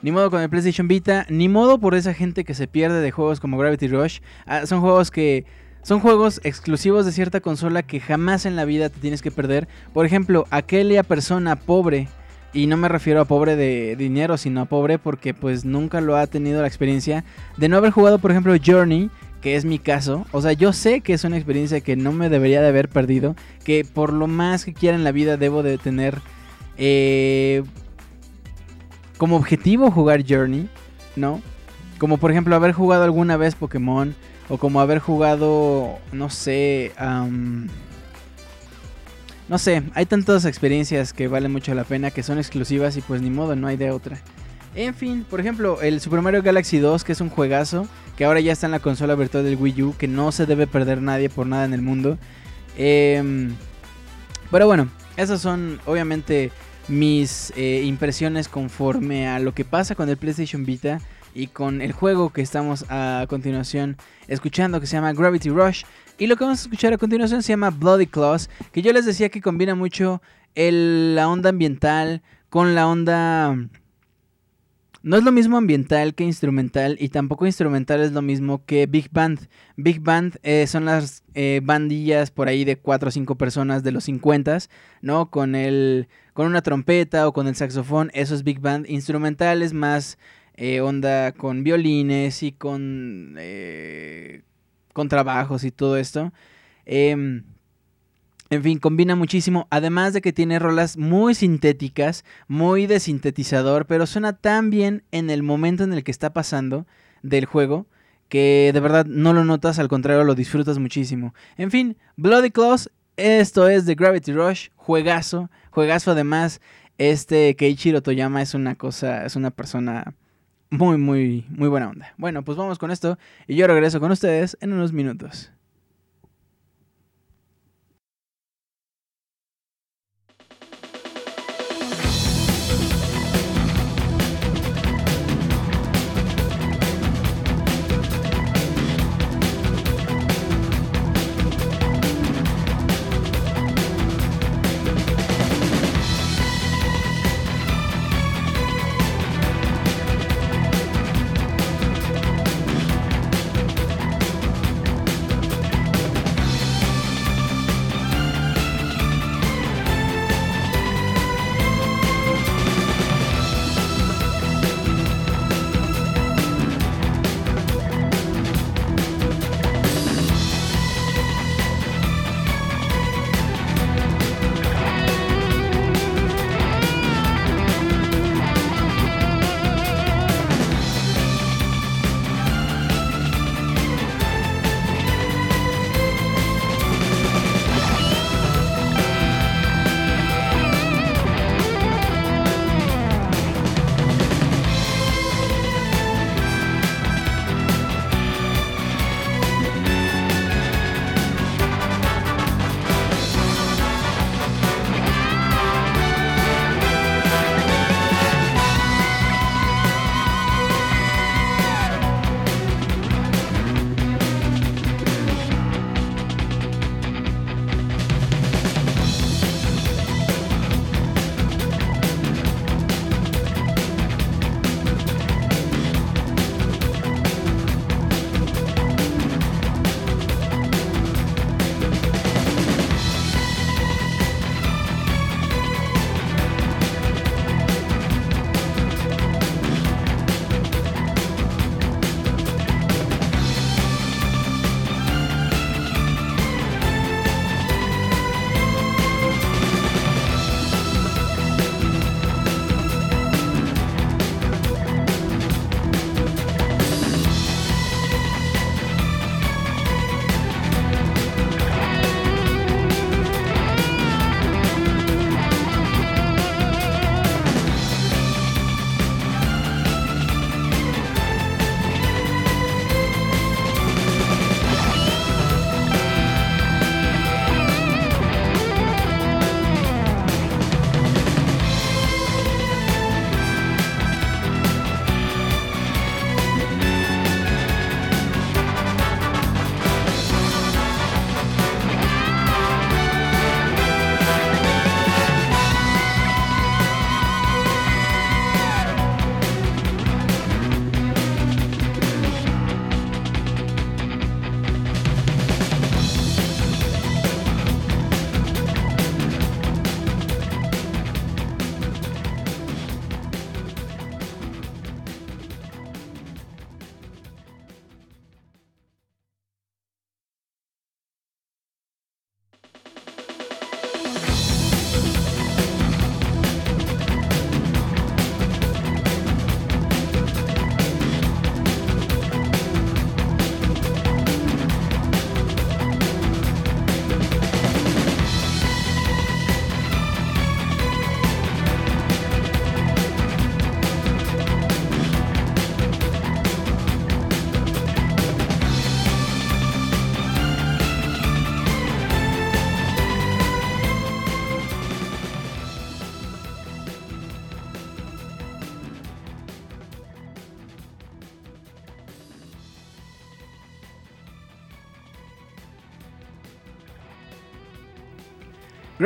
Ni modo con el PlayStation Vita. Ni modo por esa gente que se pierde de juegos como Gravity Rush. Ah, son juegos que son juegos exclusivos de cierta consola que jamás en la vida te tienes que perder. Por ejemplo, aquella persona pobre, y no me refiero a pobre de dinero, sino a pobre porque pues nunca lo ha tenido la experiencia de no haber jugado, por ejemplo, Journey, que es mi caso. O sea, yo sé que es una experiencia que no me debería de haber perdido, que por lo más que quiera en la vida debo de tener eh, como objetivo jugar Journey, ¿no? Como por ejemplo haber jugado alguna vez Pokémon o como haber jugado, no sé, no sé, hay tantas experiencias que valen mucho la pena, que son exclusivas y pues ni modo, no hay de otra. En fin, por ejemplo, el Super Mario Galaxy 2, que es un juegazo, que ahora ya está en la consola virtual del Wii U, que no se debe perder nadie por nada en el mundo. Em, pero bueno, esas son obviamente mis eh, impresiones conforme a lo que pasa con el PlayStation Vita y con el juego que estamos a continuación escuchando que se llama Gravity Rush. Y lo que vamos a escuchar a continuación se llama Bloody Claws, que yo les decía que combina mucho la onda ambiental con la onda... No es lo mismo ambiental que instrumental y tampoco instrumental es lo mismo que Big Band. Big Band eh, son las eh, bandillas por ahí de 4 o 5 personas de los 50, ¿no? Con, el, con una trompeta o con el saxofón, eso es Big Band. Instrumental es más eh, onda con violines y con, eh, con trabajos y todo esto. Em, en fin, combina muchísimo. Además de que tiene rolas muy sintéticas, muy de sintetizador, pero suena tan bien en el momento en el que está pasando del juego que de verdad no lo notas, al contrario lo disfrutas muchísimo. En fin, Bloody Claws, esto es The Gravity Rush, juegazo, juegazo además Este Keiichiro Toyama es una cosa, es una persona muy, muy, muy buena onda. Bueno, pues vamos con esto y yo regreso con ustedes en unos minutos.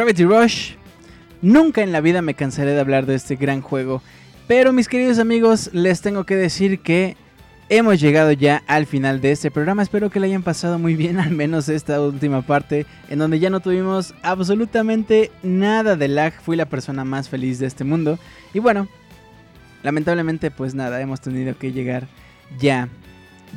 Gravity Rush. Nunca en la vida me cansaré de hablar de este gran juego. Pero mis queridos amigos, les tengo que decir que hemos llegado ya al final de este programa. Espero que le hayan pasado muy bien, al menos esta última parte, en donde ya no tuvimos absolutamente nada de lag. Fui la persona más feliz de este mundo. Y bueno, lamentablemente pues nada, hemos tenido que llegar ya,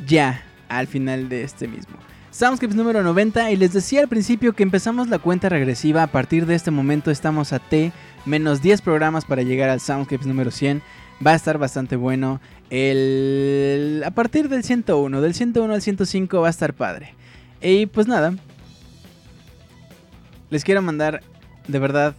ya al final de este mismo. Soundscapes número 90 y les decía al principio que empezamos la cuenta regresiva, a partir de este momento estamos a T menos 10 programas para llegar al Soundscapes número 100, va a estar bastante bueno, el... a partir del 101, del 101 al 105 va a estar padre. Y pues nada, les quiero mandar de verdad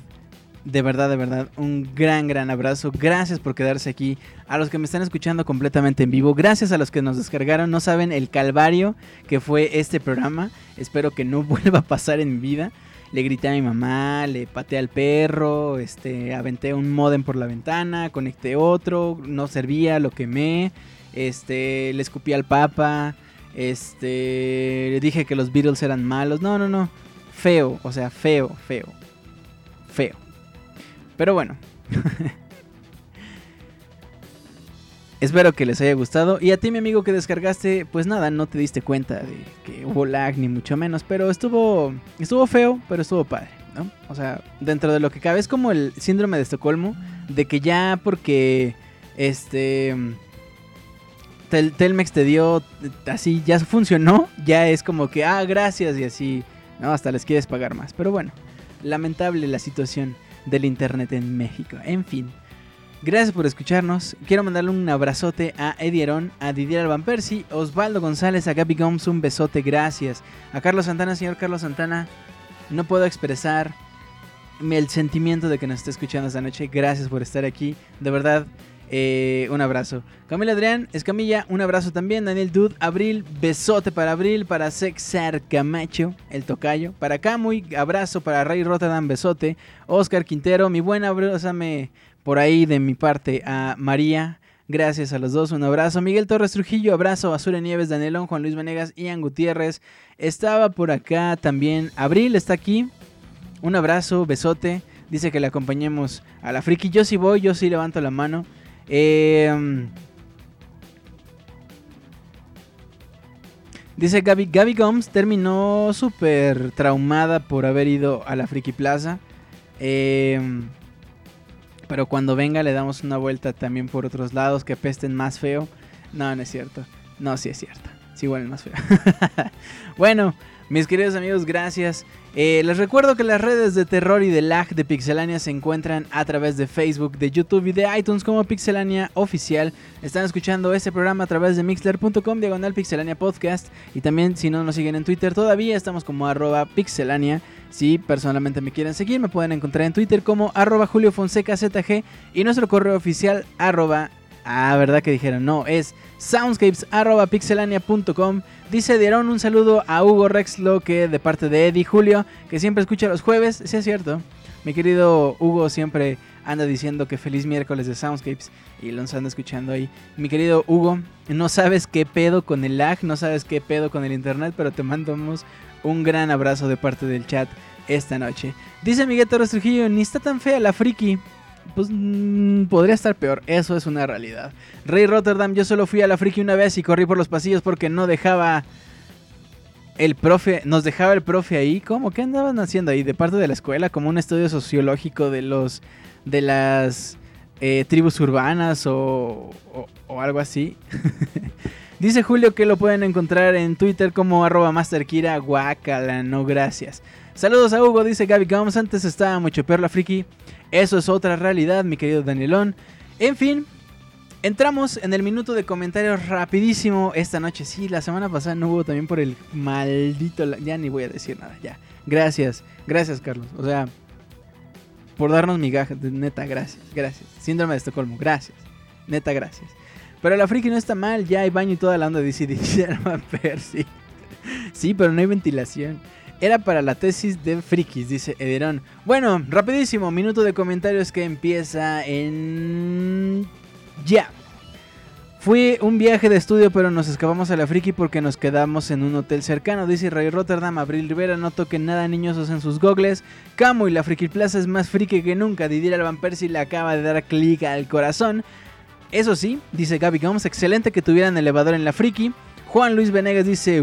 de verdad, de verdad, un gran, gran abrazo. Gracias por quedarse aquí. A los que me están escuchando completamente en vivo, gracias a los que nos descargaron. No saben el calvario que fue este programa. Espero que no vuelva a pasar en mi vida. Le grité a mi mamá, le pateé al perro, este, aventé un modem por la ventana, conecté otro, no servía, lo quemé, este, le escupí al papa, este, le dije que los Beatles eran malos. No, no, no. Feo, o sea, feo, feo. Feo. Pero bueno. Espero que les haya gustado. Y a ti, mi amigo que descargaste, pues nada, no te diste cuenta de que hubo lag, ni mucho menos. Pero estuvo. Estuvo feo, pero estuvo padre, ¿no? O sea, dentro de lo que cabe, es como el síndrome de Estocolmo. De que ya porque. Este. Tel- Telmex te dio. Así, ya funcionó. Ya es como que, ah, gracias. Y así. No, hasta les quieres pagar más. Pero bueno, lamentable la situación del internet en México. En fin. Gracias por escucharnos. Quiero mandarle un abrazote a Eddie Herón, a Didier Alban Percy, Osvaldo González, a Gaby Gomes, un besote, gracias. A Carlos Santana, señor Carlos Santana, no puedo expresar el sentimiento de que nos esté escuchando esta noche. Gracias por estar aquí. De verdad, eh, un abrazo. Camila Adrián, Escamilla, un abrazo también. Daniel Dud, Abril, besote para Abril, para Sexar Camacho, el tocayo. Para Camuy, abrazo para Ray Rotterdam, besote. Oscar Quintero, mi buena abrázame por ahí de mi parte a María. Gracias a los dos, un abrazo. Miguel Torres Trujillo, abrazo. Azura Nieves, Danielón, Juan Luis Venegas, Ian Gutiérrez. Estaba por acá también. Abril está aquí. Un abrazo, besote. Dice que le acompañemos a la friki. Yo sí voy, yo sí levanto la mano. Eh, dice Gaby, Gaby Gomes terminó súper traumada por haber ido a la Friki Plaza. Eh, pero cuando venga le damos una vuelta también por otros lados que pesten más feo. No, no es cierto. No, sí es cierto. Sí huelen más feo. bueno, mis queridos amigos, gracias. Eh, les recuerdo que las redes de terror y de lag de Pixelania se encuentran a través de Facebook, de YouTube y de iTunes como Pixelania Oficial. Están escuchando este programa a través de mixler.com diagonal Pixelania Podcast. Y también si no nos siguen en Twitter todavía estamos como arroba Pixelania. Si personalmente me quieren seguir me pueden encontrar en Twitter como arroba Julio Fonseca ZG y nuestro correo oficial arroba... Ah, ¿verdad que dijeron? No, es soundscapes arroba pixelania.com. Dice Dieron un saludo a Hugo Rexlo que de parte de Eddie Julio, que siempre escucha los jueves. Sí, es cierto. Mi querido Hugo siempre anda diciendo que feliz miércoles de Soundscapes y los anda escuchando ahí. Mi querido Hugo, no sabes qué pedo con el lag, no sabes qué pedo con el internet, pero te mandamos un gran abrazo de parte del chat esta noche. Dice Miguel Torres Trujillo, ni está tan fea la friki. Pues mm, podría estar peor, eso es una realidad. Rey Rotterdam, yo solo fui a la friki una vez y corrí por los pasillos porque no dejaba el profe, nos dejaba el profe ahí. ¿Cómo? ¿Qué andaban haciendo ahí? De parte de la escuela, como un estudio sociológico de los de las eh, tribus urbanas o, o- algo así. Dice Julio que lo pueden encontrar en Twitter como arroba masterkira. Guacala, no gracias. Saludos a Hugo, dice Gaby Gomes. Antes estaba mucho peor la friki. Eso es otra realidad, mi querido Danielón. En fin, entramos en el minuto de comentarios rapidísimo esta noche. Sí, la semana pasada no hubo también por el maldito... Ya ni voy a decir nada, ya. Gracias, gracias Carlos. O sea, por darnos migajas, neta, gracias, gracias. Síndrome de Estocolmo, gracias. Neta, gracias. Pero la friki no está mal, ya hay baño y toda la onda, dice Alma Percy. Sí, pero no hay ventilación. Era para la tesis de frikis, dice Ederón. Bueno, rapidísimo, minuto de comentarios que empieza en... Ya. Fue un viaje de estudio, pero nos escapamos a la friki porque nos quedamos en un hotel cercano. Dice Ray Rotterdam, Abril Rivera, no toquen nada niños usen sus gogles. Camo y la Friki Plaza es más friki que nunca. Didier Alban Percy le acaba de dar clic al corazón. Eso sí, dice Gaby Gomes, excelente que tuvieran elevador en la friki. Juan Luis Venegas dice.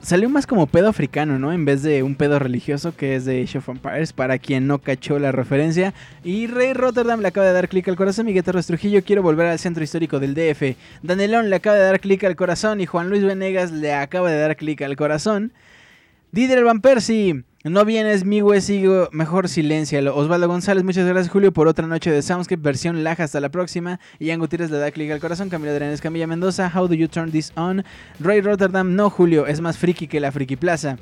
Salió más como pedo africano, ¿no? En vez de un pedo religioso que es de Age of Empires, para quien no cachó la referencia. Y Rey Rotterdam le acaba de dar clic al corazón. Miguel Torres Trujillo, quiero volver al centro histórico del DF. Danielón le acaba de dar clic al corazón. Y Juan Luis Venegas le acaba de dar clic al corazón. Didier Van Percy, no vienes, mi güey, sigo, mejor silencialo. Osvaldo González, muchas gracias, Julio, por otra noche de Soundscape, versión laja, hasta la próxima. Ian Gutiérrez le da clic al corazón. Camila Adrián Camilla Mendoza, how do you turn this on? Ray Rotterdam, no, Julio, es más friki que la Friki Plaza.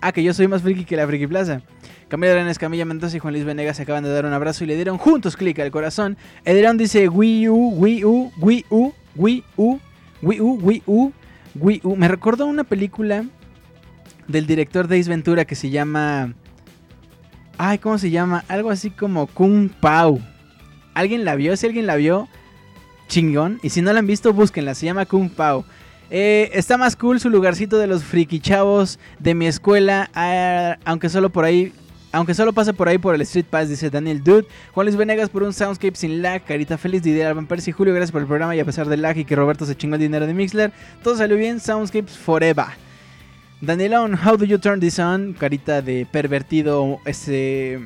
Ah, que yo soy más friki que la Friki Plaza. Camila Arenas, Camilla Mendoza y Juan Luis Venegas se acaban de dar un abrazo y le dieron juntos clic al corazón. Ederón dice Wii U, Wii U, Wii U, Wii U, Wii U, Wii U, Wii U. Me recordó una película del director de Ace Ventura que se llama... Ay, ¿cómo se llama? Algo así como Kung Pao. ¿Alguien la vio? Si alguien la vio, chingón. Y si no la han visto, búsquenla. Se llama Kung Pao. Eh, está más cool su lugarcito de los friki chavos de mi escuela. ah, aunque solo por ahí. Aunque solo pase por ahí por el Street Pass, dice Daniel Dude. Juan Luis Venegas por un soundscape sin lag. Carita feliz, Didier Alban Percy. Julio, gracias por el programa. Y a pesar del lag y que Roberto se chingó el dinero de Mixler, todo salió bien. Soundscapes forever. Danielón, how do you turn this on? Carita de pervertido, ese.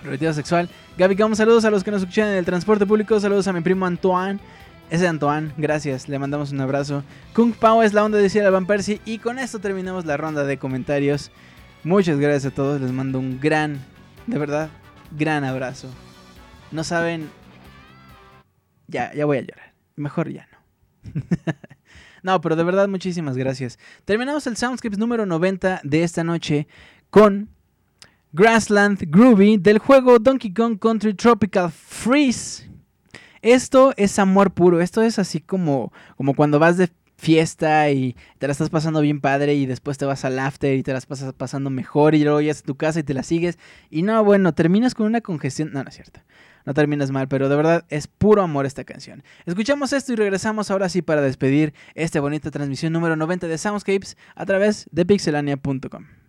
Pervertido sexual. Gaby, Gamos, saludos a los que nos escuchan en el transporte público. Saludos a mi primo Antoine. Ese Antoine, gracias, le mandamos un abrazo. Kung Pao es la onda, decía Van Percy. Y con esto terminamos la ronda de comentarios. Muchas gracias a todos, les mando un gran, de verdad, gran abrazo. No saben. Ya, ya voy a llorar. Mejor ya no. no, pero de verdad, muchísimas gracias. Terminamos el Soundscapes número 90 de esta noche con Grassland Groovy del juego Donkey Kong Country Tropical Freeze. Esto es amor puro, esto es así como, como cuando vas de fiesta y te la estás pasando bien padre y después te vas al after y te las pasas pasando mejor y luego llegas a tu casa y te la sigues y no, bueno, terminas con una congestión, no, no es cierto. No terminas mal, pero de verdad es puro amor esta canción. Escuchamos esto y regresamos ahora sí para despedir esta bonita transmisión número 90 de Soundscapes a través de pixelania.com.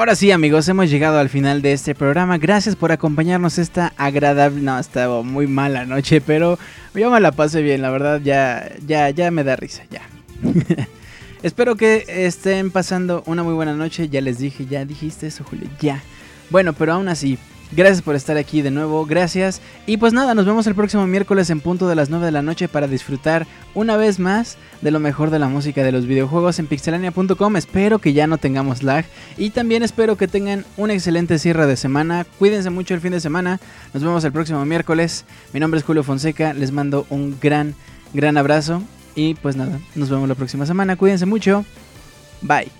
Ahora sí, amigos, hemos llegado al final de este programa. Gracias por acompañarnos esta agradable, no, estaba muy mala noche, pero yo me la pasé bien, la verdad, ya, ya, ya me da risa, ya. Espero que estén pasando una muy buena noche. Ya les dije, ya dijiste eso, Julio, ya. Bueno, pero aún así, Gracias por estar aquí de nuevo, gracias. Y pues nada, nos vemos el próximo miércoles en punto de las 9 de la noche para disfrutar una vez más de lo mejor de la música de los videojuegos en pixelania.com. Espero que ya no tengamos lag y también espero que tengan un excelente cierre de semana. Cuídense mucho el fin de semana. Nos vemos el próximo miércoles. Mi nombre es Julio Fonseca, les mando un gran, gran abrazo y pues nada, nos vemos la próxima semana. Cuídense mucho. Bye.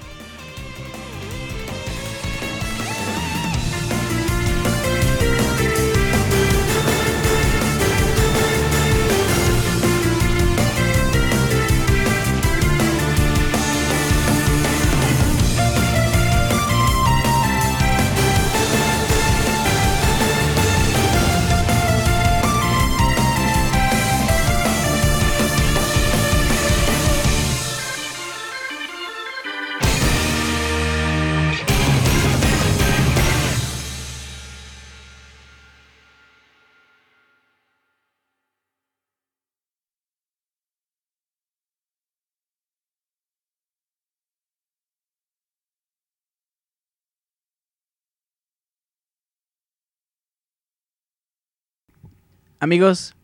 Amigos,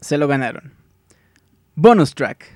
se lo ganaron. Bonus track.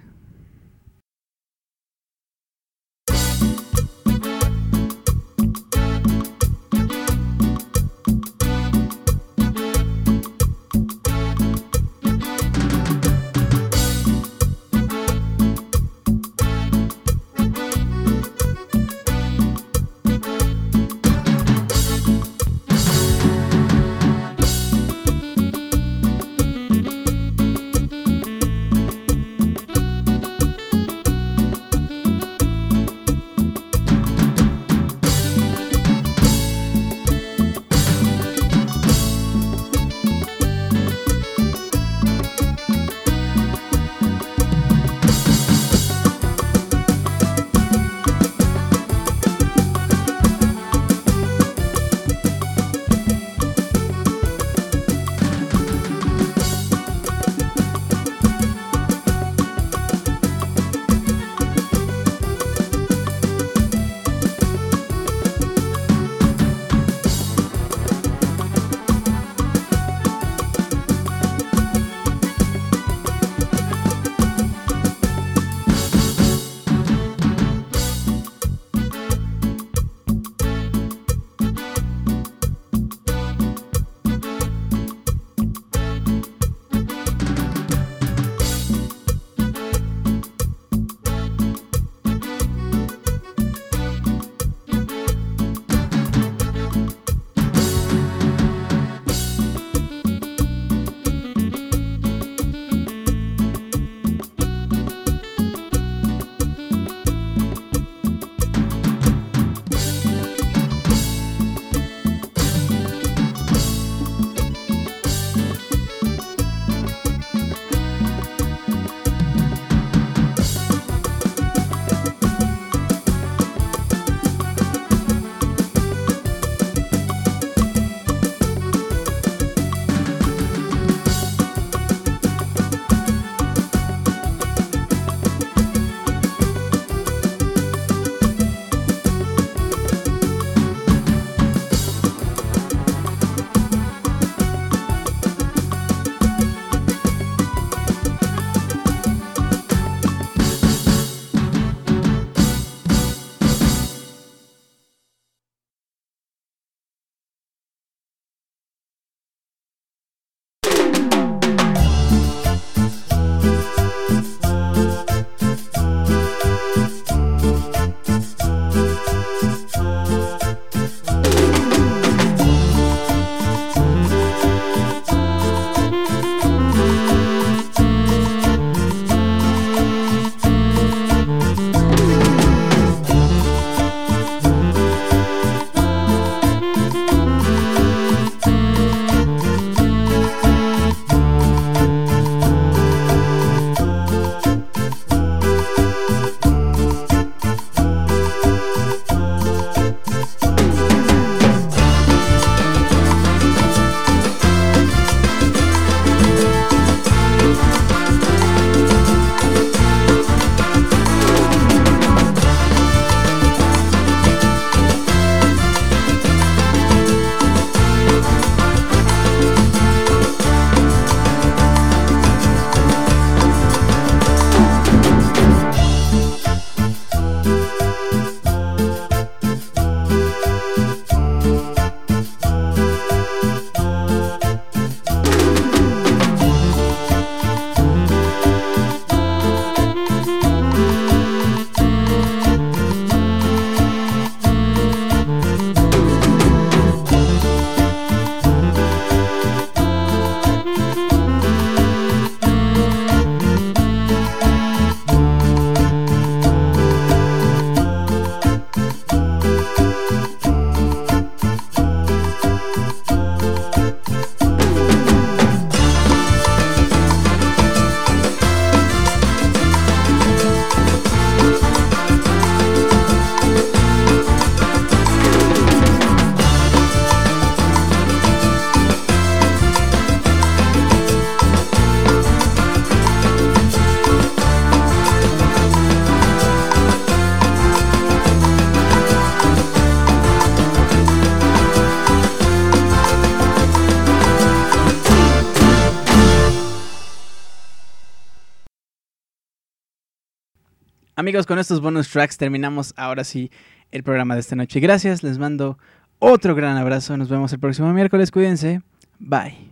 Amigos, con estos bonus tracks terminamos ahora sí el programa de esta noche. Gracias, les mando otro gran abrazo. Nos vemos el próximo miércoles. Cuídense. Bye.